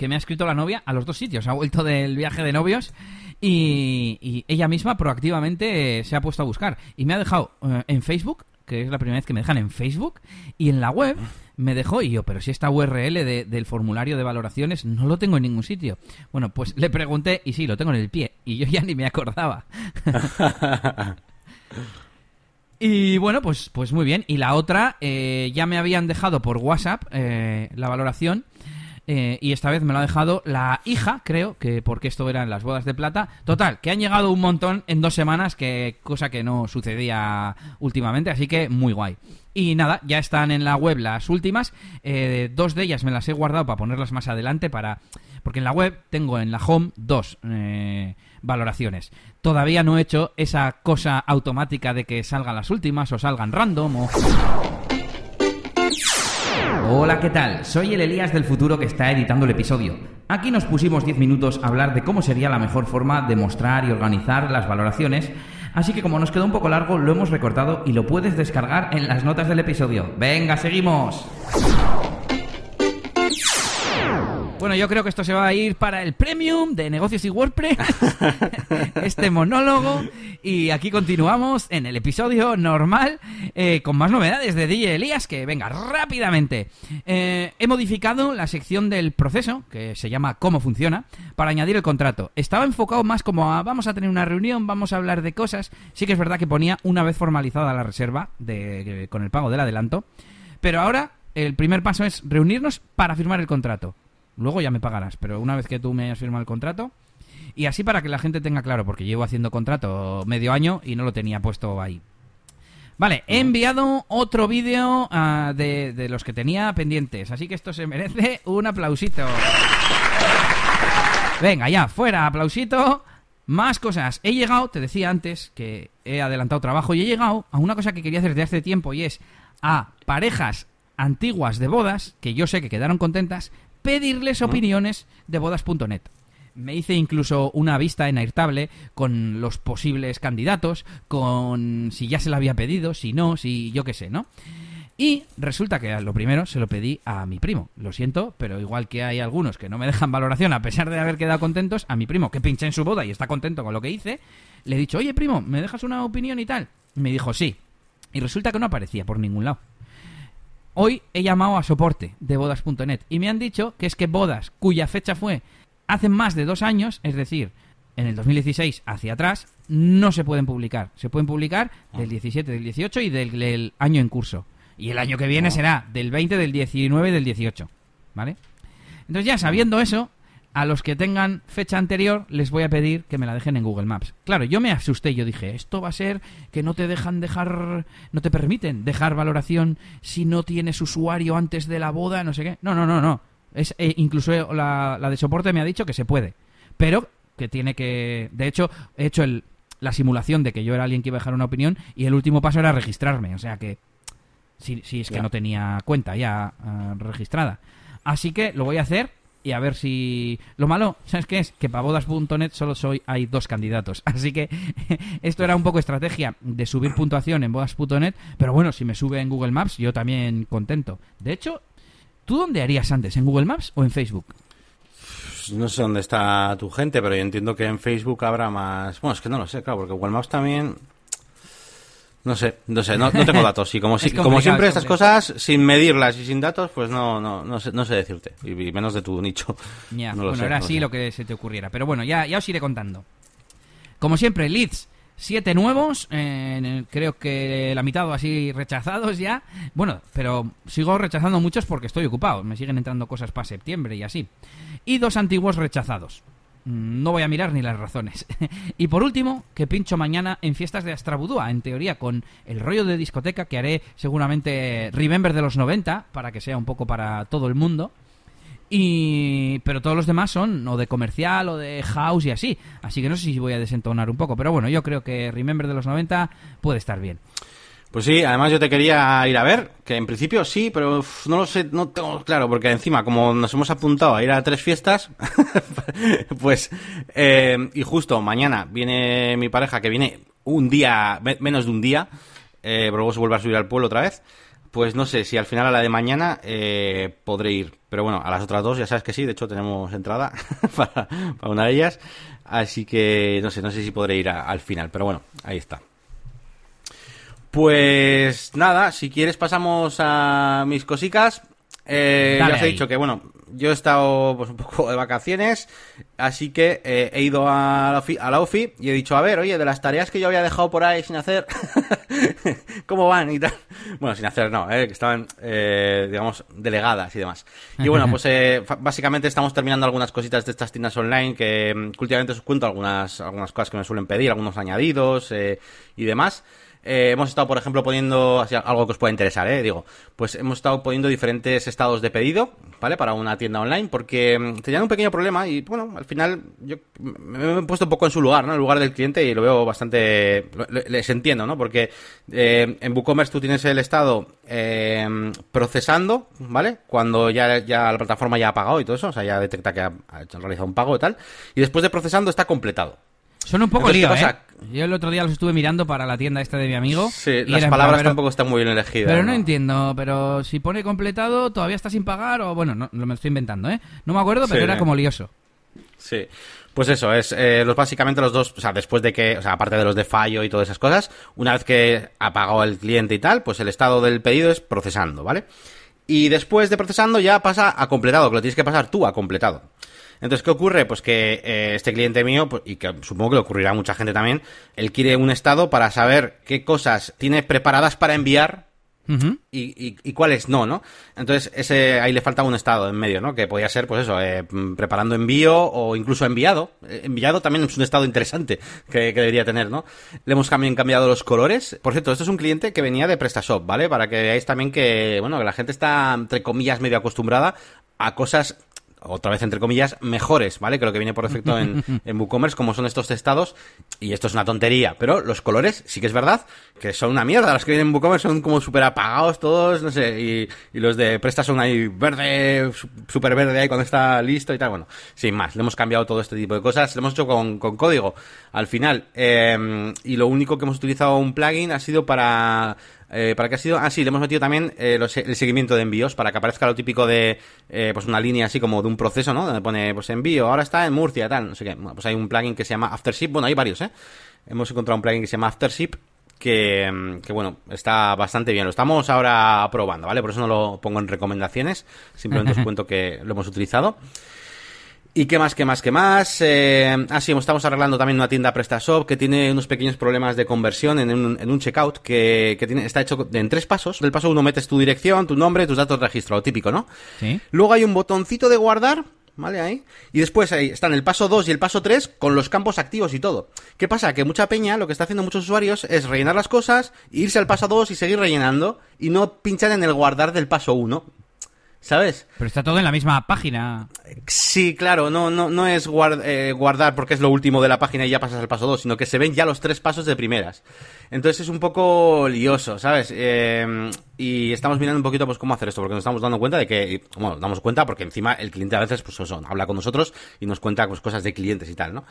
que me ha escrito la novia a los dos sitios. Ha vuelto del viaje de novios y, ella misma proactivamente se ha puesto a buscar. Y me ha dejado eh, en Facebook, que es la primera vez que me dejan en Facebook, y en la web me dejó y yo, pero si esta URL del formulario de valoraciones no lo tengo en ningún sitio. Bueno, pues le pregunté y sí, lo tengo en el pie. Y yo ya ni me acordaba. [LAUGHS] Y bueno, pues, pues muy bien. Y la otra, eh, ya me habían dejado por WhatsApp eh, la valoración eh, y esta vez me lo ha dejado la hija, creo, que porque esto eran las bodas de plata. Total, que han llegado un montón en dos semanas, que cosa que no sucedía últimamente, así que muy guay. Y nada, ya están en la web las últimas. Eh, dos de ellas me las he guardado para ponerlas más adelante para... Porque en la web tengo en la home dos eh, valoraciones. Todavía no he hecho esa cosa automática de que salgan las últimas o salgan random o... Hola, ¿qué tal? Soy el Elías del futuro que está editando el episodio. Aquí nos pusimos 10 minutos a hablar de cómo sería la mejor forma de mostrar y organizar las valoraciones, así que como nos quedó un poco largo, lo hemos recortado y lo puedes descargar en las notas del episodio. Venga, seguimos. Bueno, yo creo que esto se va a ir para el premium de negocios y WordPress. [LAUGHS] este monólogo. Y aquí continuamos en el episodio normal eh, con más novedades de DJ Elías. Que venga, rápidamente. Eh, he modificado la sección del proceso, que se llama Cómo funciona, para añadir el contrato. Estaba enfocado más como a vamos a tener una reunión, vamos a hablar de cosas. Sí que es verdad que ponía una vez formalizada la reserva de, con el pago del adelanto. Pero ahora el primer paso es reunirnos para firmar el contrato. Luego ya me pagarás, pero una vez que tú me hayas firmado el contrato. Y así para que la gente tenga claro, porque llevo haciendo contrato medio año y no lo tenía puesto ahí. Vale, he enviado otro vídeo ah, de, de los que tenía pendientes, así que esto se merece un aplausito. Venga, ya, fuera, aplausito. Más cosas. He llegado, te decía antes que he adelantado trabajo y he llegado a una cosa que quería hacer desde hace tiempo y es a parejas antiguas de bodas, que yo sé que quedaron contentas, pedirles opiniones de bodas.net. Me hice incluso una vista en Airtable con los posibles candidatos, con si ya se la había pedido, si no, si yo qué sé, ¿no? Y resulta que lo primero se lo pedí a mi primo. Lo siento, pero igual que hay algunos que no me dejan valoración a pesar de haber quedado contentos, a mi primo que pincha en su boda y está contento con lo que hice, le he dicho, oye primo, ¿me dejas una opinión y tal? Y me dijo, sí. Y resulta que no aparecía por ningún lado. Hoy he llamado a soporte de bodas.net y me han dicho que es que bodas cuya fecha fue hace más de dos años, es decir, en el 2016 hacia atrás, no se pueden publicar. Se pueden publicar del 17, del 18 y del, año en curso. Y el año que viene será del 20, del 19 y del 18. ¿Vale? Entonces ya sabiendo eso, a los que tengan fecha anterior les voy a pedir que me la dejen en Google Maps. Claro, yo me asusté, yo dije, esto va a ser que no te dejan dejar, no te permiten dejar valoración si no tienes usuario antes de la boda, no sé qué. No, no, no, no. Es, eh, incluso la, la, de soporte me ha dicho que se puede, pero que tiene que... De hecho, he hecho el, la simulación de que yo era alguien que iba a dejar una opinión y el último paso era registrarme, o sea que... Si, si es que no tenía cuenta ya uh, registrada. Así que lo voy a hacer y a ver si... Lo malo, ¿sabes qué es? Que para bodas.net solo soy, hay dos candidatos. [LAUGHS] Así que [LAUGHS] esto era un poco estrategia de subir puntuación en bodas.net, pero bueno, si me sube en Google Maps, yo también contento. De hecho, ¿tú dónde harías antes? ¿En Google Maps o en Facebook? No sé dónde está tu gente, pero yo entiendo que en Facebook habrá más... Bueno, es que no lo sé, claro, porque Google Maps también no sé, no sé, no, tengo datos. Y como, [LAUGHS] si, como siempre estas cosas, sin medirlas y sin datos, pues no, no, no, sé, no sé decirte. Y, menos de tu nicho. [LAUGHS] Ya, [LAUGHS] bueno, era así lo, que se te ocurriera. Pero bueno, ya, ya os iré contando. Como siempre, leads, siete nuevos. creo que la mitad o así rechazados ya. Bueno, pero sigo rechazando muchos porque estoy ocupado. Me siguen entrando cosas para septiembre y así. Y dos antiguos rechazados. Mm, no voy a mirar ni las razones. [LAUGHS] y por último, que pincho mañana en fiestas de Astrabudúa, en teoría con el rollo de discoteca que haré seguramente Remember de los 90, para que sea un poco para todo el mundo. Y pero todos los demás son o de comercial o de house y así. Así que no sé si voy a desentonar un poco, pero bueno, yo creo que Remember de los 90 puede estar bien. Pues sí, además yo te quería ir a ver, que en principio sí, pero no lo sé, no tengo claro, porque encima, como nos hemos apuntado a ir a tres fiestas, [LAUGHS] pues, eh, y justo mañana viene mi pareja, que viene un día, menos de un día, eh, pero luego se vuelve a subir al pueblo otra vez, pues no sé si al final a la de mañana eh, podré ir. Pero bueno, a las otras dos ya sabes que sí, de hecho tenemos entrada [LAUGHS] para, una de ellas, así que no sé, no sé si podré ir al final, pero bueno, ahí está. Pues nada, si quieres pasamos a mis cosicas. Eh, ya os he dicho que, bueno, yo he estado pues un poco de vacaciones, así que eh, he ido a la, a la OFI y he dicho, a ver, oye, de las tareas que yo había dejado por ahí sin hacer, [LAUGHS] ¿cómo van y tal? Bueno, sin hacer no, eh, que estaban, eh, digamos, delegadas y demás. Y bueno, pues eh, básicamente estamos terminando algunas cositas de estas tiendas online que, mm, que últimamente os cuento algunas, algunas cosas que me suelen pedir, algunos añadidos y demás. Eh, hemos estado, por ejemplo, poniendo algo que os pueda interesar, ¿eh? Digo, pues hemos estado poniendo diferentes estados de pedido, ¿vale? Para una tienda online, porque mm, tenían un pequeño problema y, bueno, al final yo me he puesto un poco en su lugar, ¿no? En el lugar del cliente y lo veo bastante... Les entiendo, ¿no? Porque eh, en WooCommerce tú tienes el estado eh, procesando, ¿vale? Cuando ya, ya la plataforma ya ha pagado y todo eso, o sea, ya detecta que ha, ha realizado un pago y tal. Y después de procesando está completado. Son un poco lío, ¿eh? Yo el otro día los estuve mirando para la tienda esta de mi amigo. Sí, las palabras tampoco están muy bien elegidas. Pero ¿no? entiendo, pero si pone completado, todavía está sin pagar o bueno, no, me estoy inventando, ¿eh? No me acuerdo, pero era como lioso. Sí. Pues eso, es eh, los, básicamente los dos, o sea, después de que, o sea, aparte de los de fallo y todas esas cosas, una vez que ha pagado el cliente y tal, pues el estado del pedido es procesando, ¿vale? Y después de procesando ya pasa a completado, que lo tienes que pasar tú a completado. Entonces, ¿qué ocurre? Pues que eh, este cliente mío, pues, y que supongo que le ocurrirá a mucha gente también, él quiere un estado para saber qué cosas tiene preparadas para enviar y, cuáles no, ¿no? Entonces, ese ahí le falta un estado en medio, ¿no? Que podría ser, pues eso, eh, preparando envío o incluso enviado. Eh, enviado también es un estado interesante que, debería tener, ¿no? Le hemos también cambiado los colores. Por cierto, esto es un cliente que venía de PrestaShop, ¿vale? Para que veáis también que, bueno, que la gente está, entre comillas, medio acostumbrada a cosas otra vez entre comillas, mejores, ¿vale? Que lo que viene por defecto en, [LAUGHS] en WooCommerce, como son estos testados, y esto es una tontería, pero los colores sí que es verdad que son una mierda, los que vienen en WooCommerce son como súper apagados todos, no sé, y, los de Presta son ahí verde, súper verde ahí cuando está listo y tal, bueno, sin más, le hemos cambiado todo este tipo de cosas, lo hemos hecho con, con código al final, eh, y lo único que hemos utilizado un plugin ha sido para eh, ¿Para qué ha sido? Ah, sí, le hemos metido también eh, el seguimiento de envíos para que aparezca lo típico de eh, pues una línea así como de un proceso, ¿no? Donde pone pues envío, ahora está en Murcia, tal, no sé qué. pues hay un plugin que se llama Aftership, bueno, hay varios, ¿eh? Hemos encontrado un plugin que se llama Aftership que, mm, que, bueno, está bastante bien. Lo estamos ahora probando, ¿vale? Por eso no lo pongo en recomendaciones, simplemente os [LAUGHS] cuento que lo hemos utilizado. ¿Y qué más, qué más, qué más? Eh, ah, sí, estamos arreglando también una tienda PrestaShop que tiene unos pequeños problemas de conversión en un, en un checkout que, que tiene, está hecho en tres pasos. Del paso uno metes tu dirección, tu nombre, tus datos de registro, lo típico, ¿no? Sí. Luego hay un botoncito de guardar, ¿vale? Ahí. Y después ahí están el paso 2 y el paso 3 con los campos activos y todo. ¿Qué pasa? Que mucha peña, lo que está haciendo muchos usuarios es rellenar las cosas, irse al paso 2 y seguir rellenando y no pinchar en el guardar del paso 1. ¿Sabes? Pero está todo en la misma página. Sí, claro, no, no, no es eh, guardar porque es lo último de la página y ya pasas al paso 2, sino que se ven ya los tres pasos de primeras. Entonces es un poco lioso, ¿sabes? Eh, y estamos mirando un poquito pues cómo hacer esto, porque nos estamos dando cuenta de que, bueno, nos damos cuenta porque encima el cliente a veces pues eso, habla con nosotros y nos cuenta pues, cosas de clientes y tal, ¿no?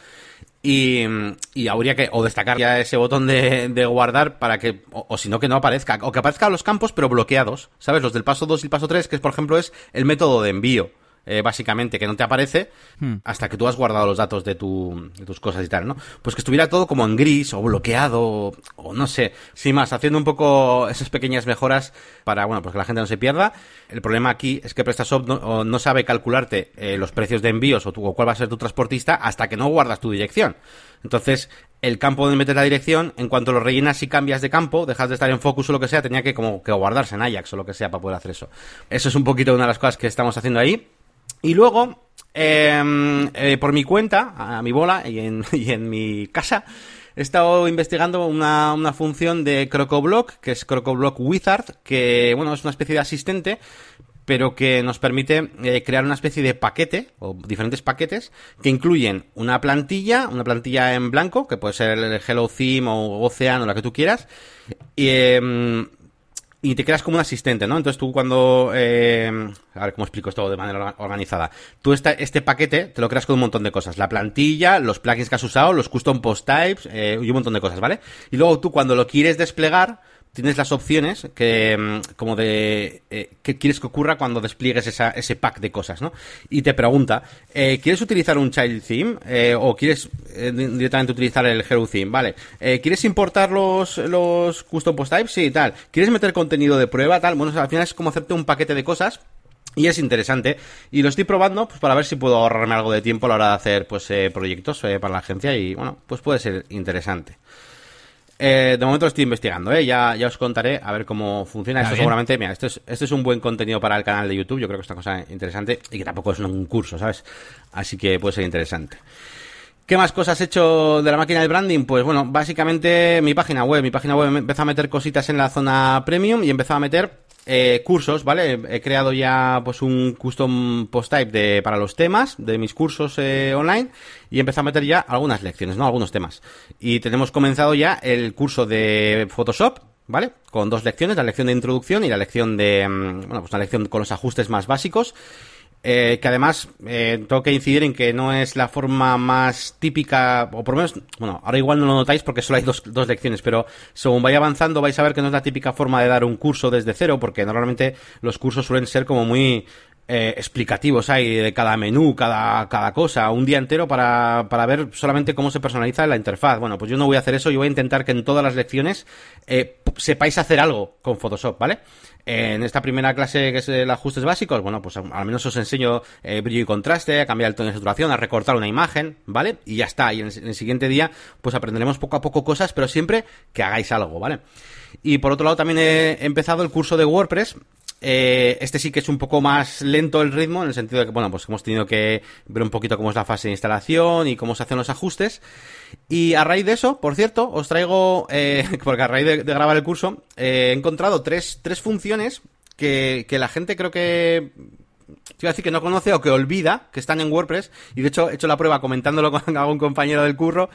Y, y habría que o destacar ya ese botón de, de guardar para que, o, o si no que no aparezca, o que aparezcan los campos pero bloqueados, ¿sabes? Los del paso 2 y el paso 3, que es por ejemplo es el método de envío. Eh, básicamente, que no te aparece hmm. hasta que tú has guardado los datos de, tu, de tus cosas y tal, ¿no? Pues que estuviera todo como en gris o bloqueado o, no sé, sin más, haciendo un poco esas pequeñas mejoras para, bueno, pues que la gente no se pierda. El problema aquí es que PrestaShop no, no sabe calcularte eh, los precios de envíos o, tu, o cuál va a ser tu transportista hasta que no guardas tu dirección. Entonces, el campo donde metes la dirección, en cuanto lo rellenas y cambias de campo, dejas de estar en Focus o lo que sea, tenía que como que guardarse en Ajax o lo que sea para poder hacer eso. Eso es un poquito una de las cosas que estamos haciendo ahí. Y luego, em, eh, por mi cuenta, a mi bola y en, [LAUGHS] y en mi casa, he estado investigando una, una función de CrocoBlock, que es CrocoBlock Wizard, que, bueno, es una especie de asistente, pero que nos permite eh, crear una especie de paquete, o diferentes paquetes, que incluyen una plantilla, una plantilla en blanco, que puede ser el Hello Theme o Ocean o la que tú quieras, y, eh, y te creas como un asistente, ¿no? Entonces tú cuando... Eh, a ver cómo explico esto de manera organizada. Tú este, este paquete te lo creas con un montón de cosas. La plantilla, los plugins que has usado, los custom post types eh, y un montón de cosas, ¿vale? Y luego tú cuando lo quieres desplegar, tienes las opciones que mm, como de eh, qué quieres que ocurra cuando despliegues esa, ese pack de cosas, ¿no? Y te pregunta, eh, ¿quieres utilizar un child theme eh, o quieres eh, directamente utilizar el hero theme? Vale, eh, ¿quieres importar los, los custom post types? Sí, tal. ¿Quieres meter contenido de prueba? Tal. Bueno, al final es como hacerte un paquete de cosas Y es interesante. Y lo estoy probando pues, para ver si puedo ahorrarme algo de tiempo a la hora de hacer pues, eh, proyectos eh, para la agencia. Y bueno, pues puede ser interesante. Eh, de momento lo estoy investigando, ¿eh? ya, ya os contaré a ver cómo funciona. Esto seguramente, mira, esto es, esto es un buen contenido para el canal de YouTube. Yo creo que es una cosa interesante y que tampoco es un curso, ¿sabes? Así que puede ser interesante. ¿Qué más cosas he hecho de la máquina de branding? Pues bueno, básicamente mi página web. Mi página web empezó a meter cositas en la zona premium y empezó a meter eh, cursos, ¿vale? He creado ya pues un custom post type de, para los temas de mis cursos eh, online y empezado a meter ya algunas lecciones, ¿no? Algunos temas. Y tenemos comenzado ya el curso de Photoshop, ¿vale? Con dos lecciones, la lección de introducción y la lección de, mm, bueno, pues la lección con los ajustes más básicos. Eh, que además eh, tengo que incidir en que no es la forma más típica, o por lo menos, bueno, ahora igual no lo notáis porque solo hay dos, dos lecciones, pero según vaya avanzando vais a ver que no es la típica forma de dar un curso desde cero, porque normalmente los cursos suelen ser como muy eh, explicativos hay de cada menú, cada, cada cosa, un día entero para, para ver solamente cómo se personaliza la interfaz. Bueno, pues yo no voy a hacer eso, yo voy a intentar que en todas las lecciones eh, sepáis hacer algo con Photoshop, ¿vale? En esta primera clase que es el ajustes básicos, bueno, pues al menos os enseño eh, brillo y contraste, a cambiar el tono de saturación, a recortar una imagen, ¿vale? Y ya está. Y en el, siguiente día, pues aprenderemos poco a poco cosas, pero siempre que hagáis algo, ¿vale? Y por otro lado, también he empezado el curso de WordPress. Eh, este sí que es un poco más lento el ritmo, en el sentido de que, bueno, pues hemos tenido que ver un poquito cómo es la fase de instalación y cómo se hacen los ajustes. Y a raíz de eso, por cierto, os traigo, eh, [LAUGHS] porque a raíz de, grabar el curso, eh, he encontrado tres, tres funciones que, que la gente creo que te iba a decir que no conoce o que olvida que están en WordPress. Y de hecho he hecho la prueba comentándolo con [LAUGHS] algún compañero del curro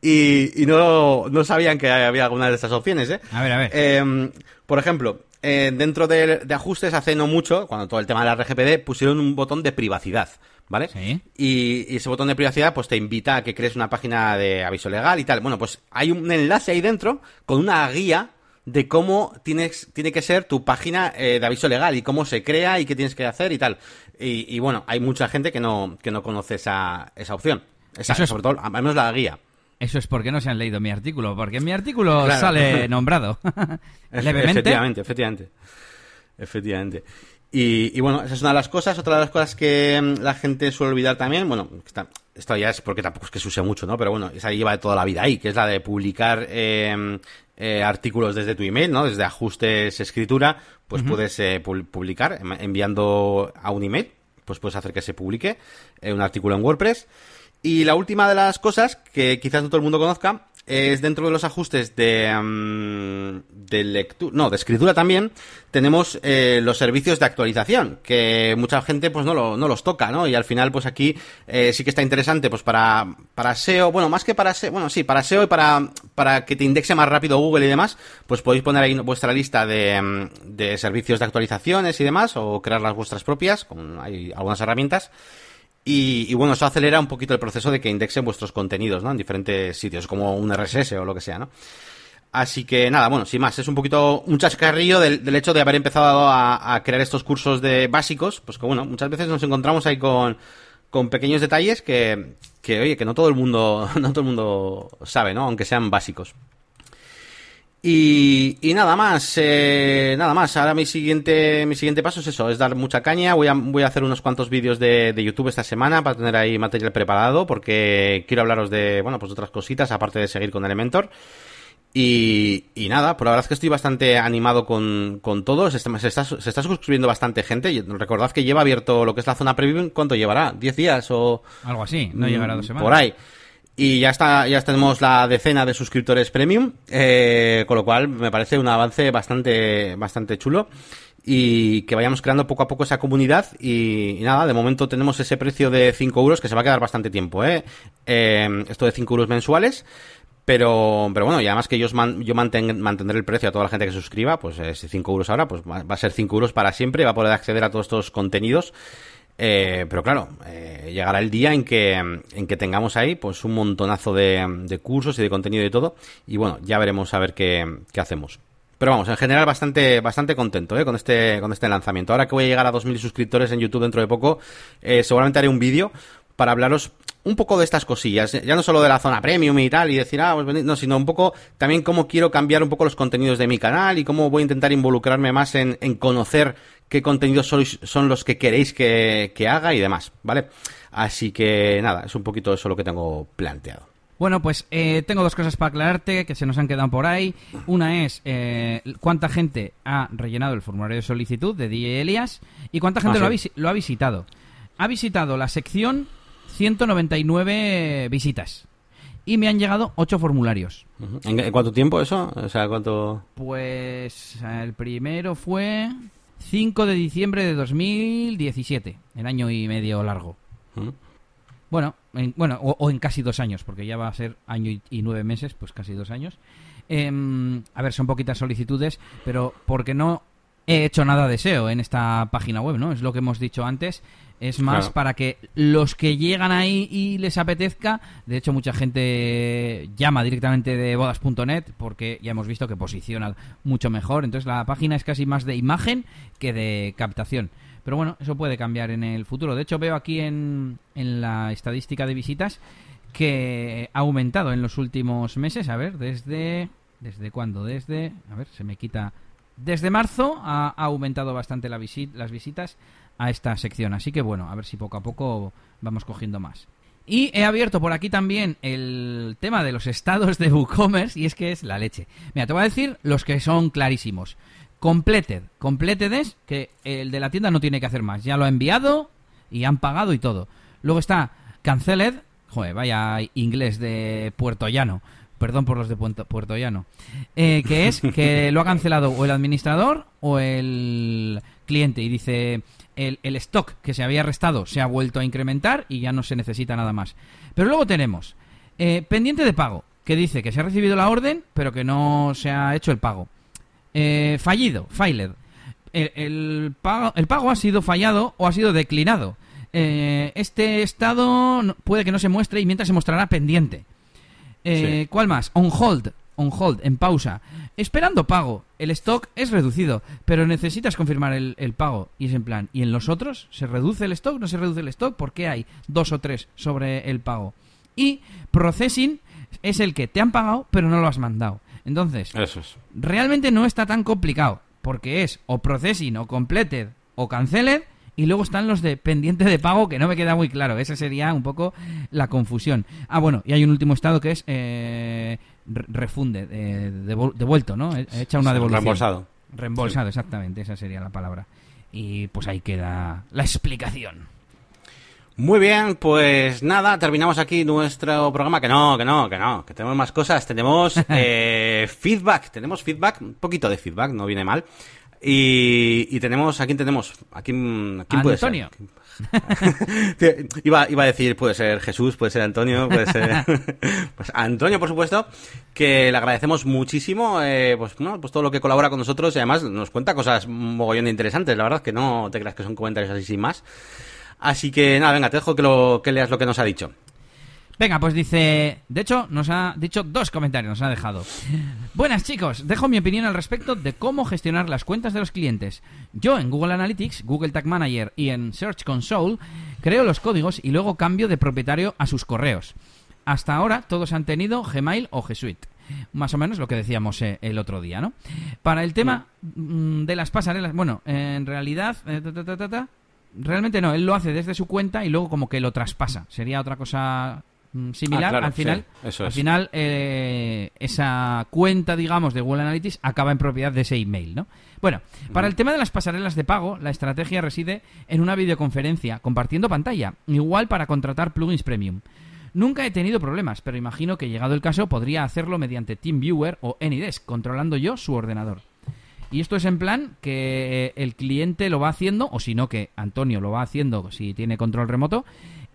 y, y no, no, sabían que había alguna de estas opciones. ¿eh? A ver, a ver. Eh, por ejemplo, eh, dentro de, de, ajustes hace no mucho, cuando todo el tema de la RGPD, pusieron un botón de privacidad. ¿Vale? Sí. Y, y, ese botón de privacidad pues te invita a que crees una página de aviso legal y tal. Bueno, pues hay un enlace ahí dentro con una guía de cómo tienes, tiene que ser tu página eh, de aviso legal y cómo se crea y qué tienes que hacer y tal. Y, y bueno, hay mucha gente que no, que no conoce esa, esa opción. Esa, Eso es- sobre todo, al menos la guía. Eso es porque no se han leído mi artículo, porque en mi artículo Claro. sale [LAUGHS] nombrado. [LAUGHS] Levemente. Efectivamente, efectivamente. Efectivamente. Y, y bueno, esa es una de las cosas. Otra de las cosas que mm, la gente suele olvidar también, bueno, está- esto ya es porque tampoco es que se use mucho, ¿no? Pero bueno, esa lleva de toda la vida ahí, que es la de publicar eh, eh, artículos desde tu email, ¿no? Desde ajustes escritura, pues puedes eh, pu- publicar em- enviando a un email, pues puedes hacer que se publique eh, un artículo en WordPress. Y la última de las cosas que quizás no todo el mundo conozca es dentro de los ajustes de, mm, de lectura, no, de escritura también, tenemos eh, los servicios de actualización, que mucha gente pues no, lo- no los toca, ¿no? Y al final pues aquí eh, sí que está interesante pues para, para SEO, bueno, más que para SEO, bueno, sí, para SEO y para, para que te indexe más rápido Google y demás, pues podéis poner ahí vuestra lista de, mm, de servicios de actualizaciones y demás, o crear las vuestras propias, con hay algunas herramientas. Y, bueno, eso acelera un poquito el proceso de que indexen vuestros contenidos, ¿no? En diferentes sitios, como un RSS o lo que sea, ¿no? Así que nada, bueno, sin más, es un poquito un chascarrillo del, del hecho de haber empezado a, a crear estos cursos de básicos, pues que bueno, muchas veces nos encontramos ahí con, con pequeños detalles que, que, oye, que no todo el mundo, [LAUGHS] no todo el mundo sabe, ¿no? Aunque sean básicos. Y, y nada más, eh, nada más. Ahora mi siguiente, mi siguiente paso es eso, es dar mucha caña. Voy a, voy a hacer unos cuantos vídeos de, de YouTube esta semana para tener ahí material preparado, porque quiero hablaros de, bueno, pues otras cositas, aparte de seguir con Elementor. Y, y nada, por la verdad es que estoy bastante animado con, con todo. Se está, se, está, se está suscribiendo bastante gente. Recordad que lleva abierto lo que es la zona premium. ¿Cuánto llevará? ¿10 días o...? Algo así, no llegará dos Mm, semanas. Por ahí. Y ya está, ya tenemos la decena de suscriptores premium, eh, con lo cual me parece un avance bastante, bastante chulo. Y que vayamos creando poco a poco esa comunidad. Y, nada, de momento tenemos ese precio de 5 euros que se va a quedar bastante tiempo, ¿eh? Eh, esto de 5 euros mensuales. Pero, pero bueno, y además que yo, man- yo manten- mantendré el precio a toda la gente que suscriba, pues eh, si 5 euros ahora, pues va, va a ser 5 euros para siempre, va a poder acceder a todos estos contenidos. Eh, pero claro, eh, llegará el día en que, en que tengamos ahí pues un montonazo de, cursos y de contenido y todo. Y bueno, ya veremos a ver qué, qué hacemos. Pero vamos, en general bastante, bastante contento ¿eh? con, este, con este lanzamiento. Ahora que voy a llegar a 2.000 suscriptores en YouTube dentro de poco, eh, seguramente haré un vídeo para hablaros un poco de estas cosillas, ya no solo de la zona premium y tal, y decir, ah, pues no, sino un poco también cómo quiero cambiar un poco los contenidos de mi canal y cómo voy a intentar involucrarme más en, en conocer qué contenidos sois, son los que queréis que, que haga y demás, ¿vale? Así que nada, es un poquito eso lo que tengo planteado. Bueno, pues eh, tengo dos cosas para aclararte que se nos han quedado por ahí. Una es eh, cuánta gente ha rellenado el formulario de solicitud de DJ Elias y cuánta gente Ah, ha lo ha visitado. Ha visitado la sección 199 visitas y me han llegado 8 formularios. ¿En, cuánto tiempo eso? O sea, ¿cuánto...? Pues el primero fue 5 de diciembre de 2017, el año y medio largo. Bueno, en, bueno o, o en casi dos años, porque ya va a ser año y, y nueve meses, pues casi dos años. Em, a ver, son poquitas solicitudes, pero porque no he hecho nada de SEO en esta página web, ¿no? Es lo que hemos dicho antes. Es más Claro. para que los que llegan ahí y les apetezca, de hecho mucha gente llama directamente de bodas.net porque ya hemos visto que posiciona mucho mejor, entonces la página es casi más de imagen que de captación. Pero bueno, eso puede cambiar en el futuro. De hecho, veo aquí en, en la estadística de visitas que ha aumentado en los últimos meses. A ver, desde. ¿Desde cuándo? Desde. A ver, se me quita. Desde marzo ha, ha aumentado bastante la visi- las visitas a esta sección. Así que bueno, a ver si poco a poco vamos cogiendo más. Y he abierto por aquí también el tema de los estados de WooCommerce y es que es la leche. Mira, te voy a decir los que son clarísimos. Completed. Completed es que el de la tienda no tiene que hacer más. Ya lo ha enviado y han pagado y todo. Luego está Canceled. Joder, vaya inglés de Puerto Llano. Perdón por los de Puerto, Llano. Eh, que es que lo ha cancelado o el administrador o el cliente. Y dice, el, el stock que se había restado se ha vuelto a incrementar y ya no se necesita nada más. Pero luego tenemos eh, pendiente de pago, que dice que se ha recibido la orden, pero que no se ha hecho el pago. Eh, fallido, failed. El, el pago, el pago ha sido fallado o ha sido declinado. Eh, este estado puede que no se muestre y mientras se mostrará pendiente. Sí. ¿Cuál más? On hold. On hold, en pausa. Esperando pago. El stock es reducido, pero necesitas confirmar el, el pago. Y es en plan, ¿y en los otros? ¿Se reduce el stock? ¿No se reduce el stock? ¿Por qué hay dos o tres sobre el pago? Y processing es el que te han pagado, pero no lo has mandado. Entonces, Eso es. realmente no está tan complicado, porque es o processing o completed o canceled y luego están los de pendiente de pago que no me queda muy claro. Esa sería un poco la confusión. Ah, bueno, y hay un último estado que es eh, refunde, eh, devuelto, ¿no? He- Hecha una devolución. Reembolsado. Reembolsado, exactamente, esa sería la palabra. Y pues ahí queda la explicación. Muy bien, pues nada, terminamos aquí nuestro programa. Que no, que no, que no, que tenemos más cosas. Tenemos [LAUGHS] eh, feedback, tenemos feedback, un poquito de feedback, no viene mal. Y, y tenemos, ¿a quién tenemos? ¿A quién, a quién puede ser? [LAUGHS] Iba, iba a decir, puede ser Jesús, puede ser Antonio, puede ser... [LAUGHS] pues Antonio, por supuesto, que le agradecemos muchísimo, eh, pues, bueno, pues todo lo que colabora con nosotros y además nos cuenta cosas mogollón de interesantes, la verdad que no te creas que son comentarios así sin más. Así que nada, venga, te dejo que, lo, que leas lo que nos ha dicho. Venga, pues dice. De hecho, nos ha dicho dos comentarios, nos ha dejado. Buenas chicos, dejo mi opinión al respecto de cómo gestionar las cuentas de los clientes. Yo en Google Analytics, Google Tag Manager y en Search Console creo los códigos y luego cambio de propietario a sus correos. Hasta ahora todos han tenido Gmail o G Suite. Más o menos lo que decíamos eh, el otro día, ¿no? Para el tema mm, de las pasarelas, bueno, en realidad, eh, realmente no, él lo hace desde su cuenta y luego como que lo traspasa. Sería otra cosa similar. Ah, claro, al final, sí, eso al es. final eh, esa cuenta, digamos, de Google Analytics acaba en propiedad de ese email, ¿no? Bueno, para el tema de las pasarelas de pago, la estrategia reside en una videoconferencia compartiendo pantalla, igual para contratar plugins premium. Nunca he tenido problemas, pero imagino que llegado el caso podría hacerlo mediante TeamViewer o AnyDesk, controlando yo su ordenador. Y esto es en plan que el cliente lo va haciendo, o si no, que Antonio lo va haciendo si tiene control remoto,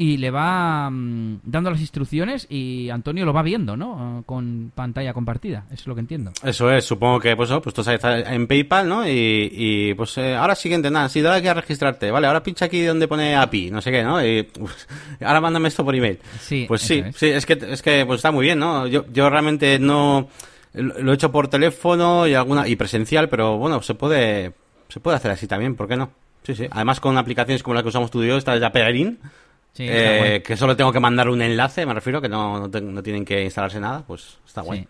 y le va mm, dando las instrucciones y Antonio lo va viendo, ¿no? Eh, Con pantalla compartida, eso es lo que entiendo. Eso es, supongo que pues, oh, pues tú estás en PayPal, ¿no? Y, y, pues eh, ahora siguiente, nada, sí, dale aquí a registrarte, vale, ahora pincha aquí donde pone API, no sé qué, ¿no? Y [LAUGHS] ahora mándame esto por email. Sí, Pues sí, es. sí, es que, es que pues está muy bien, ¿no? Yo, yo realmente no lo he hecho por teléfono y alguna y presencial, pero bueno, se puede se puede hacer así también, ¿por qué no? Sí, sí. Además con aplicaciones como la que usamos tú y yo, esta de Aperin, Sí, eh, que solo tengo que mandar un enlace, me refiero, que no, no, te- no tienen que instalarse nada, pues está guay. Sí.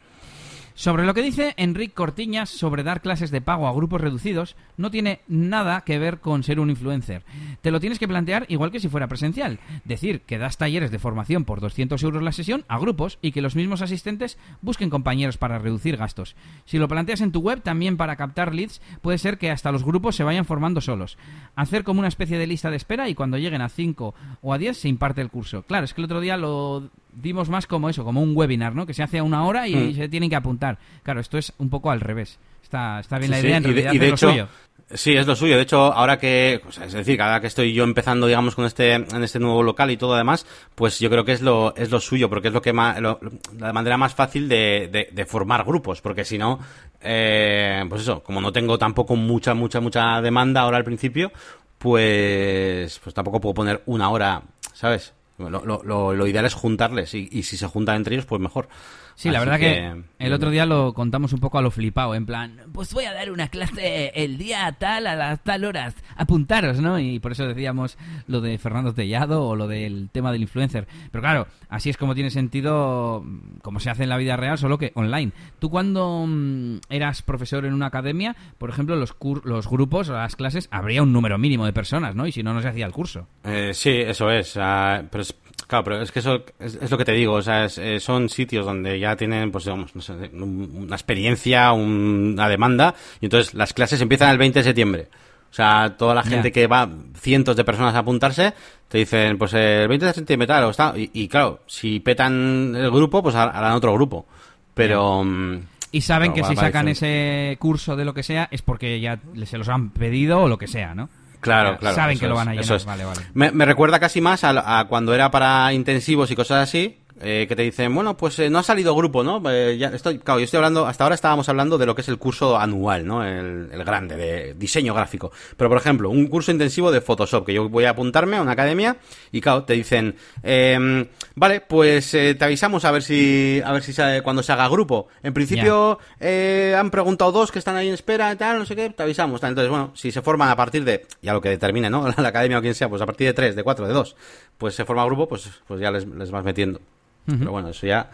Sobre lo que dice Enric Cortiñas sobre dar clases de pago a grupos reducidos, no tiene nada que ver con ser un influencer. Te lo tienes que plantear igual que si fuera presencial. Decir que das talleres de formación por 200 euros la sesión a grupos y que los mismos asistentes busquen compañeros para reducir gastos. Si lo planteas en tu web también para captar leads, puede ser que hasta los grupos se vayan formando solos. Hacer como una especie de lista de espera y cuando lleguen a 5 o a 10 se imparte el curso. Claro, es que el otro día lo dimos más como eso, como un webinar, ¿no? Que se hace a una hora y Mm. se tienen que apuntar. Claro, esto es un poco al revés. Está, está bien Sí, la sí, idea, en y de- realidad y de es lo hecho, suyo. Sí, es lo suyo. De hecho, ahora que, sea, es decir, cada que estoy yo empezando, digamos, con este, en este nuevo local y todo además, pues yo creo que es lo, es lo suyo, porque es lo que más, lo- la manera más fácil de, de- de formar grupos, porque si no, eh, pues eso, como no tengo tampoco mucha, mucha, mucha demanda ahora al principio, pues, pues tampoco puedo poner una hora, ¿sabes? Lo, lo, lo- ideal es juntarles y, y si se juntan entre ellos, pues mejor. Sí, la verdad que, el otro día lo contamos un poco a lo flipado, en plan, pues voy a dar una clase el día tal, a las tal horas, apuntaros, ¿no? Y por eso decíamos lo de Fernando Tellado o lo del tema del influencer. Pero claro, así es como tiene sentido, mm, como se hace en la vida real, solo que online. Tú cuando mm, eras profesor en una academia, por ejemplo, los, cur- los grupos o las clases, habría un número mínimo de personas, ¿no? Y si no, no se hacía el curso. Eh, sí, eso es. ah, pero es, claro, pero es que eso es, es lo que te digo. O sea, es, eh, son sitios donde ya tienen, pues, digamos, no sé, un- una experiencia, un- una demanda. Y entonces las clases empiezan el 20 de septiembre. O sea, toda la gente que va, cientos de personas a apuntarse, te dicen, pues el 20 de septiembre tal, o está. Y, y claro, si petan el grupo, pues har- harán otro grupo. Pero. mm, Y saben que si sacan ese curso de lo que sea es porque ya se los han pedido o lo que sea, ¿no? Claro, claro. Saben que lo van a llenar. eso es. Vale, vale. Me, me recuerda casi más a, a cuando era para intensivos y cosas así, eh, que te dicen, bueno, pues eh, no ha salido grupo, ¿no? Eh, ya estoy, claro, yo estoy hablando, hasta ahora estábamos hablando de lo que es el curso anual, ¿no? El, el grande, de diseño gráfico. Pero, por ejemplo, un curso intensivo de Photoshop, que yo voy a apuntarme a una academia y, claro, te dicen, em, vale, pues eh, te avisamos a ver si, a ver si sale cuando se haga grupo. En principio, eh, han preguntado dos que están ahí en espera tal, no sé qué, te avisamos. tal. Entonces, bueno, si se forman a partir de, ya lo que determine, ¿no? [LAUGHS] La academia o quien sea, pues a partir de tres, de cuatro, de dos, pues se forma grupo, pues, pues ya les, les vas metiendo. Pero bueno, eso ya.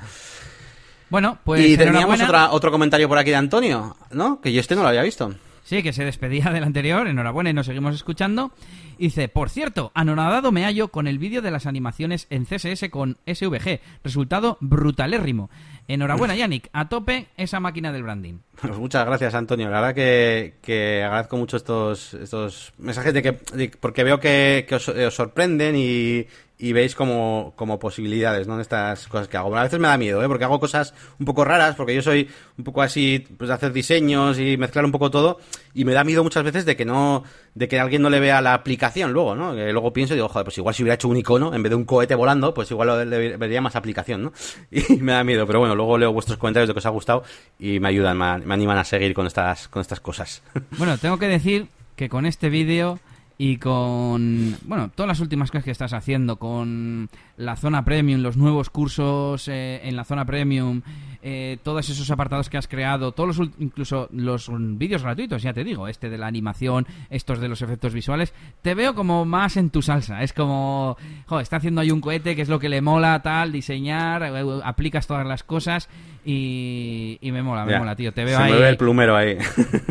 Bueno, pues y teníamos otra, otro comentario por aquí de Antonio, ¿no? Que yo este no lo había visto. Sí, que se despedía del anterior. Enhorabuena y nos seguimos escuchando. Dice, por cierto, anonadado me hallo con el vídeo de las animaciones en CSS con SVG. Resultado brutalérrimo. Enhorabuena, Yannick. A tope esa máquina del branding. [LAUGHS] Pues muchas gracias, Antonio. La verdad que, que agradezco mucho estos, estos mensajes de que, de- porque veo que, que os, eh, os sorprenden y, y veis como, como posibilidades, ¿no? Estas cosas que hago. Bueno, a veces me da miedo, ¿eh? Porque hago cosas un poco raras, porque yo soy un poco así, pues de hacer diseños y mezclar un poco todo, y me da miedo muchas veces de que no, de que alguien no le vea la aplicación luego, ¿no? Luego pienso y digo, joder, pues igual si hubiera hecho un icono en vez de un cohete volando, pues igual le vería más aplicación, ¿no? [LAUGHS] Y me da miedo, pero bueno, luego leo vuestros comentarios de que os ha gustado y me ayudan, me, me animan a seguir con estas, con estas cosas. [LAUGHS] Bueno, tengo que decir que con este vídeo y con, bueno, todas las últimas cosas que estás haciendo, con la zona premium, los nuevos cursos eh, en la zona premium, eh, todos esos apartados que has creado, todos los, incluso los vídeos gratuitos, ya te digo, este de la animación, estos de los efectos visuales, te veo como más en tu salsa. Es como, joder, está haciendo ahí un cohete, que es lo que le mola, tal, diseñar, eh, aplicas todas las cosas y, y me mola, me Ya. mola, tío. Te veo Se ahí. me ve el plumero ahí.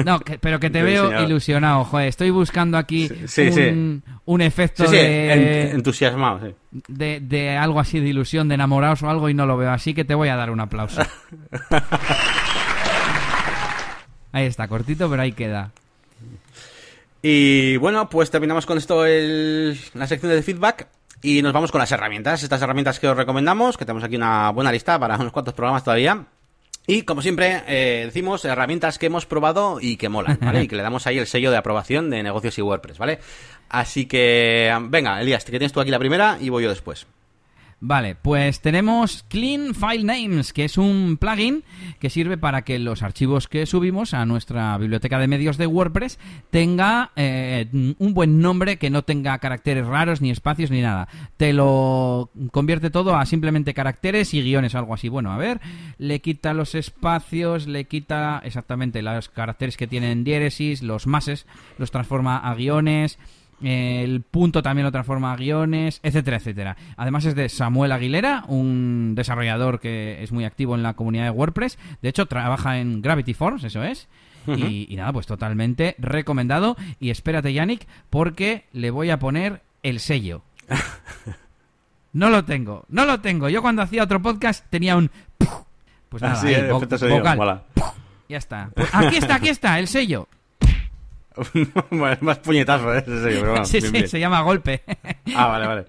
No, que- pero que te veo ilusionado, joder. Estoy buscando aquí Sí, un, sí. un efecto de, en- entusiasmado, sí. De, de algo así de ilusión, de enamorados o algo y no lo veo. Así que te voy a dar un aplauso. [LAUGHS] Ahí está, cortito, pero ahí queda. Y bueno, pues terminamos con esto el- la sección de feedback y nos vamos con las herramientas. Estas herramientas que os recomendamos, que tenemos aquí una buena lista para unos cuantos programas todavía. Y como siempre, eh, decimos herramientas que hemos probado y que molan, ¿vale? y que le damos ahí el sello de aprobación de negocios y WordPress, ¿vale? Así que, venga, Elías, que tienes tú aquí la primera y voy yo después. Vale, pues tenemos Clean File Names, que es un plugin que sirve para que los archivos que subimos a nuestra biblioteca de medios de WordPress tenga eh, un buen nombre que no tenga caracteres raros, ni espacios, ni nada. Te lo convierte todo a simplemente caracteres y guiones, algo así. Bueno, a ver, le quita los espacios, le quita exactamente los caracteres que tienen diéresis, los mases, los transforma a guiones El punto también lo transforma a guiones, etcétera, etcétera. Además es de Samuel Aguilera, un desarrollador que es muy activo en la comunidad de WordPress. De hecho, trabaja en Gravity Force, eso es. y, y nada, pues totalmente recomendado. Y espérate, Yannick, porque le voy a poner el sello. [LAUGHS] No lo tengo, no lo tengo. Yo cuando hacía otro podcast tenía un... Pues nada, Así, ahí, vo- vocal. Ya está. Pues aquí está, aquí está, el sello. [LAUGHS] Más puñetazo, ¿eh? Bueno, [LAUGHS] sí, bien, sí, bien. se llama golpe. Ah, vale, vale.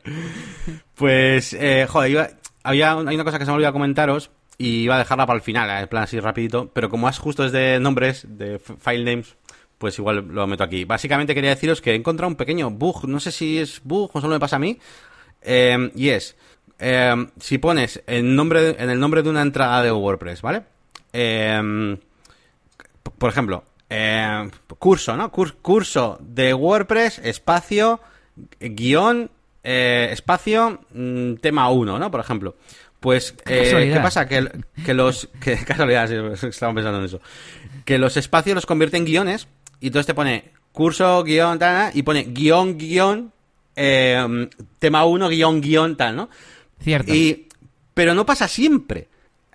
Pues, eh, joder, iba- había, hay una cosa que se me olvidó comentaros y iba a dejarla para el final, eh, en plan así rapidito, pero como es justo es de nombres, de file names, pues igual lo meto aquí. Básicamente quería deciros que he encontrado un pequeño bug, no sé si es bug o solo me pasa a mí, eh, y es, eh, si pones el nombre, en el nombre de una entrada de WordPress, ¿vale? P- por ejemplo, eh, curso, ¿no? Cur- curso de WordPress, espacio, guion, eh, espacio, mm, tema 1, ¿no? Por ejemplo. Pues, eh. ¿qué pasa? Que, que los... [LAUGHS] Que, casualidad, sí, estaba pensando en eso. Que los espacios los convierte en guiones y entonces te pone curso, guion, tal, y pone guion, guion, tema 1, guion, guion, tal, ¿no? Cierto. Y, pero no pasa siempre.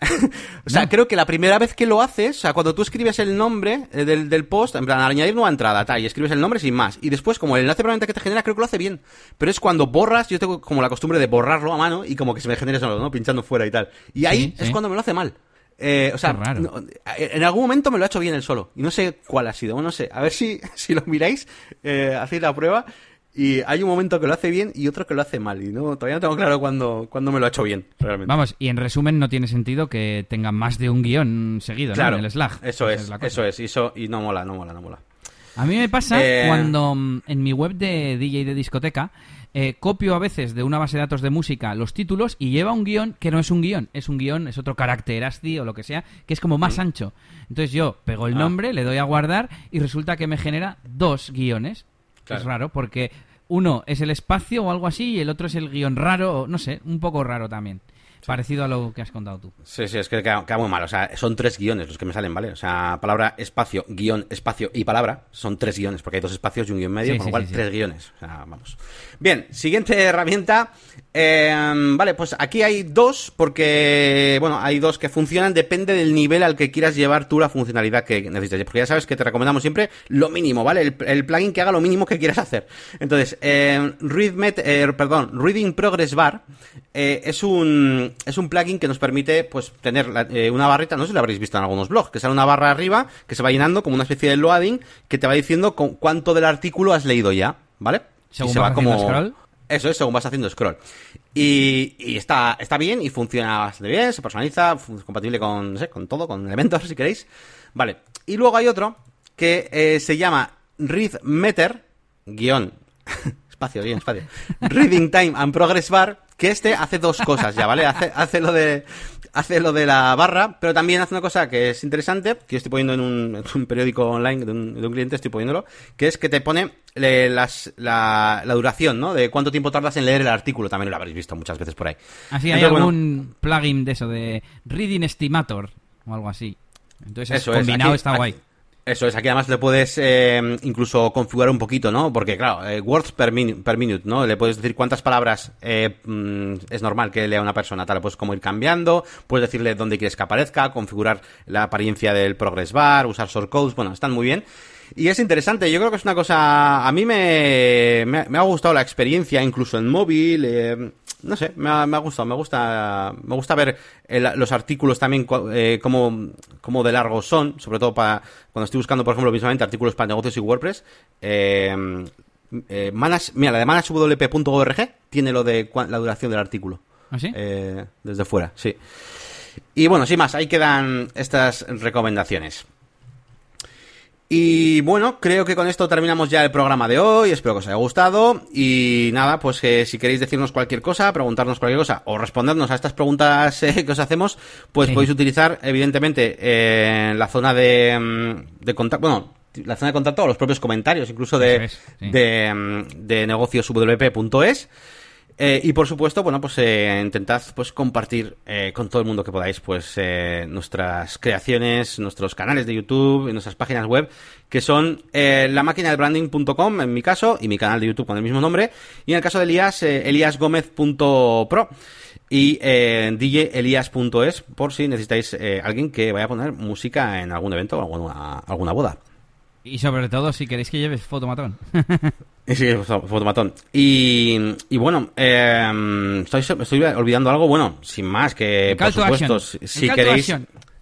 [LAUGHS] o sea, No. creo que la primera vez que lo haces, o sea, cuando tú escribes el nombre eh, del, del post, en plan, al añadir nueva entrada, tal, y escribes el nombre sin más. Y después, como el enlace probablemente que te genera, creo que lo hace bien. Pero es cuando borras, yo tengo como la costumbre de borrarlo a mano y como que se me genere solo, ¿no? Pinchando fuera y tal. Y ahí Sí, es sí. cuando me lo hace mal. Eh, o sea, no, en algún momento me lo ha hecho bien el solo. Y no sé cuál ha sido. Bueno, no sé. A ver si, [LAUGHS] si lo miráis, eh, hacéis la prueba. Y hay un momento que lo hace bien y otro que lo hace mal. Y no, todavía no tengo claro cuándo, cuándo me lo ha hecho bien, realmente. Vamos, y en resumen no tiene sentido que tenga más de un guion seguido, claro, ¿no? En el Slack. Eso es, eso es. Y, eso, y no mola, no mola, no mola. A mí me pasa Eh, cuando mm, en mi web de DJ de discoteca eh, copio a veces de una base de datos de música los títulos y lleva un guion que no es un guion, es un guion, es otro carácter ASCII o lo que sea, que es como más ancho. Entonces yo pego el Ah. nombre, le doy a guardar y resulta que me genera dos guiones. Claro. Es raro porque uno es el espacio o algo así y el otro es el guion raro, o no sé, un poco raro también. Parecido a lo que has contado tú. Sí, sí, es que queda, queda muy mal. O sea, son tres guiones los que me salen, ¿vale? O sea, palabra, espacio, guion, espacio y palabra son tres guiones, porque hay dos espacios y un guion medio, Sí, con lo cual sí, tres guiones. O sea, vamos. Bien, siguiente herramienta. Eh, vale, pues aquí hay dos, porque, bueno, hay dos que funcionan, depende del nivel al que quieras llevar tú la funcionalidad que necesites. Porque ya sabes que te recomendamos siempre lo mínimo, ¿vale? El, el plugin que haga lo mínimo que quieras hacer. Entonces, eh, ReadMet, eh, perdón, Reading Progress Bar eh, es un es un plugin que nos permite pues tener la- eh, una barrita, no sé si lo habréis visto en algunos blogs, que sale una barra arriba que se va llenando como una especie de loading que te va diciendo con cuánto del artículo has leído ya, ¿vale? Según Y se vas va haciendo como scroll. Eso es, según vas haciendo scroll. Y, está, está bien y funciona bastante bien, se personaliza, es compatible con, no sé, con todo, con elementos [LAUGHS] si queréis. Vale. Y luego hay otro que eh, se llama ReadMeter, guion, [LAUGHS] espacio, guion, espacio, Reading Time and Progress Bar, que este hace dos cosas ya, ¿vale? Hace, hace lo de hace lo de la barra, pero también hace una cosa que es interesante, que yo estoy poniendo en un, en un periódico online de un, de un cliente, estoy poniéndolo, que es que te pone eh, las, la, la duración, ¿no? De cuánto tiempo tardas en leer el artículo, también lo habréis visto muchas veces por ahí. Así hay Entonces, bueno, algún plugin de eso, de Reading Estimator o algo así. Entonces Eso es, es, combinado aquí- está aquí- guay. Eso es, aquí además le puedes eh, incluso configurar un poquito, ¿no? Porque claro, eh, words per, minu- per minute, ¿no? Le puedes decir cuántas palabras eh, mm, es normal que lea una persona, tal, puedes como ir cambiando, puedes decirle dónde quieres que aparezca, configurar la apariencia del progress bar, usar shortcodes, bueno, están muy bien. Y es interesante, yo creo que es una cosa, a mí me, me, ha- me ha gustado la experiencia, incluso en móvil, eh, no sé, me ha, me ha gustado, me gusta, me gusta ver el- los artículos también, eh, cómo, cómo de largos son, sobre todo para cuando estoy buscando, por ejemplo, mismamente artículos para negocios y WordPress. Eh, eh, mira, la de managewp.org tiene lo de la duración del artículo. ¿Ah, sí? Eh, desde fuera, sí. Y bueno, sin más, ahí quedan estas recomendaciones. Y bueno, creo que con esto terminamos ya el programa de hoy. Espero que os haya gustado. Y nada, pues que si queréis decirnos cualquier cosa, preguntarnos cualquier cosa o respondernos a estas preguntas [LAUGHS] eh, que os hacemos, pues Sí. podéis utilizar, evidentemente, eh, la zona de, mm, de contacto. Bueno, la zona de contacto o los propios comentarios, incluso de, Eso es, sí. de, mm, de negocioswp.es. Eh, y por supuesto, bueno, pues eh, intentad pues compartir eh, con todo el mundo que podáis pues eh, nuestras creaciones, nuestros canales de YouTube nuestras páginas web, que son eh, la máquina de branding.com en mi caso y mi canal de YouTube con el mismo nombre. Y en el caso de Elías, eliasgomez.pro y eh, djelias.es por si necesitáis alguien que vaya a poner música en algún evento o alguna, alguna boda. Y sobre todo si queréis que lleves fotomatón. Y [LAUGHS] Sí, foto- fotomatón. Y, y bueno, eh, estoy, estoy olvidando algo, bueno, sin más, que por supuesto, action. si, El queréis...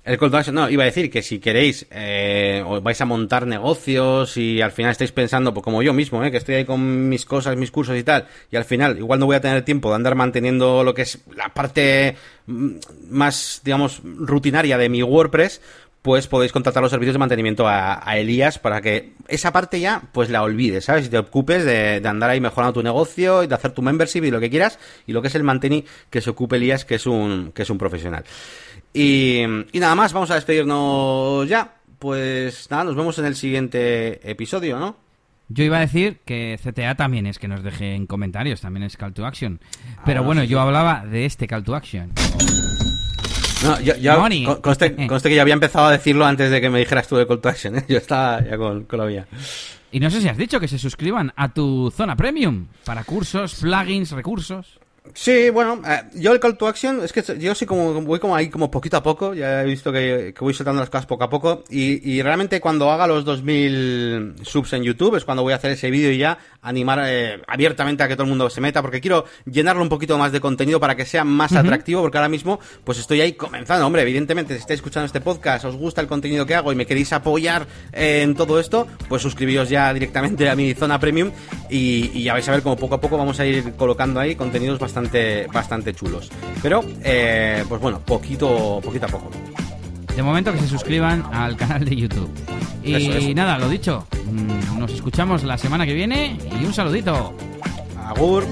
El call to action, no, iba a decir que si queréis, eh, o vais a montar negocios y al final estáis pensando, pues como yo mismo, eh, que estoy ahí con mis cosas, mis cursos y tal, y al final igual no voy a tener tiempo de andar manteniendo lo que es la parte mm, más, digamos, rutinaria de mi WordPress, pues podéis contratar los servicios de mantenimiento a, a Elías para que esa parte ya pues la olvides, ¿sabes? Y te ocupes de, de andar ahí mejorando tu negocio y de hacer tu membership y lo que quieras y lo que es el manteni que se ocupe Elías que es un que es un profesional. Y, y nada más, vamos a despedirnos ya. Pues nada, nos vemos en el siguiente episodio, ¿no? Yo iba a decir que CTA también es que nos deje en comentarios, también es call to action. Pero Ah, bueno, sí, yo hablaba de este call to action. No, yo, yo- Money. conste, conste que ya había empezado a decirlo antes de que me dijeras tú de Call to Action, ¿eh? [LAUGHS] Yo estaba ya con, con la mía. Y no sé si has dicho que se suscriban a tu zona premium para cursos, plugins, recursos. Sí, bueno, eh, yo el call to action es que yo sí como voy como ahí como poquito a poco, ya he visto que, que voy soltando las cosas poco a poco y, y realmente cuando haga los 2000 subs en YouTube es cuando voy a hacer ese vídeo y ya animar eh, abiertamente a que todo el mundo se meta porque quiero llenarlo un poquito más de contenido para que sea más atractivo porque ahora mismo pues estoy ahí comenzando, hombre, evidentemente si estáis escuchando este podcast, os gusta el contenido que hago y me queréis apoyar eh, en todo esto, pues suscribíos ya directamente a mi zona premium y, y ya vais a ver como poco a poco vamos a ir colocando ahí contenidos bastante bastante chulos. Pero eh, pues bueno, poquito poquito a poco. De momento que se suscriban al canal de YouTube. Y Eso, eso. nada, lo dicho, mm, nos escuchamos la semana que viene y un saludito. Agur.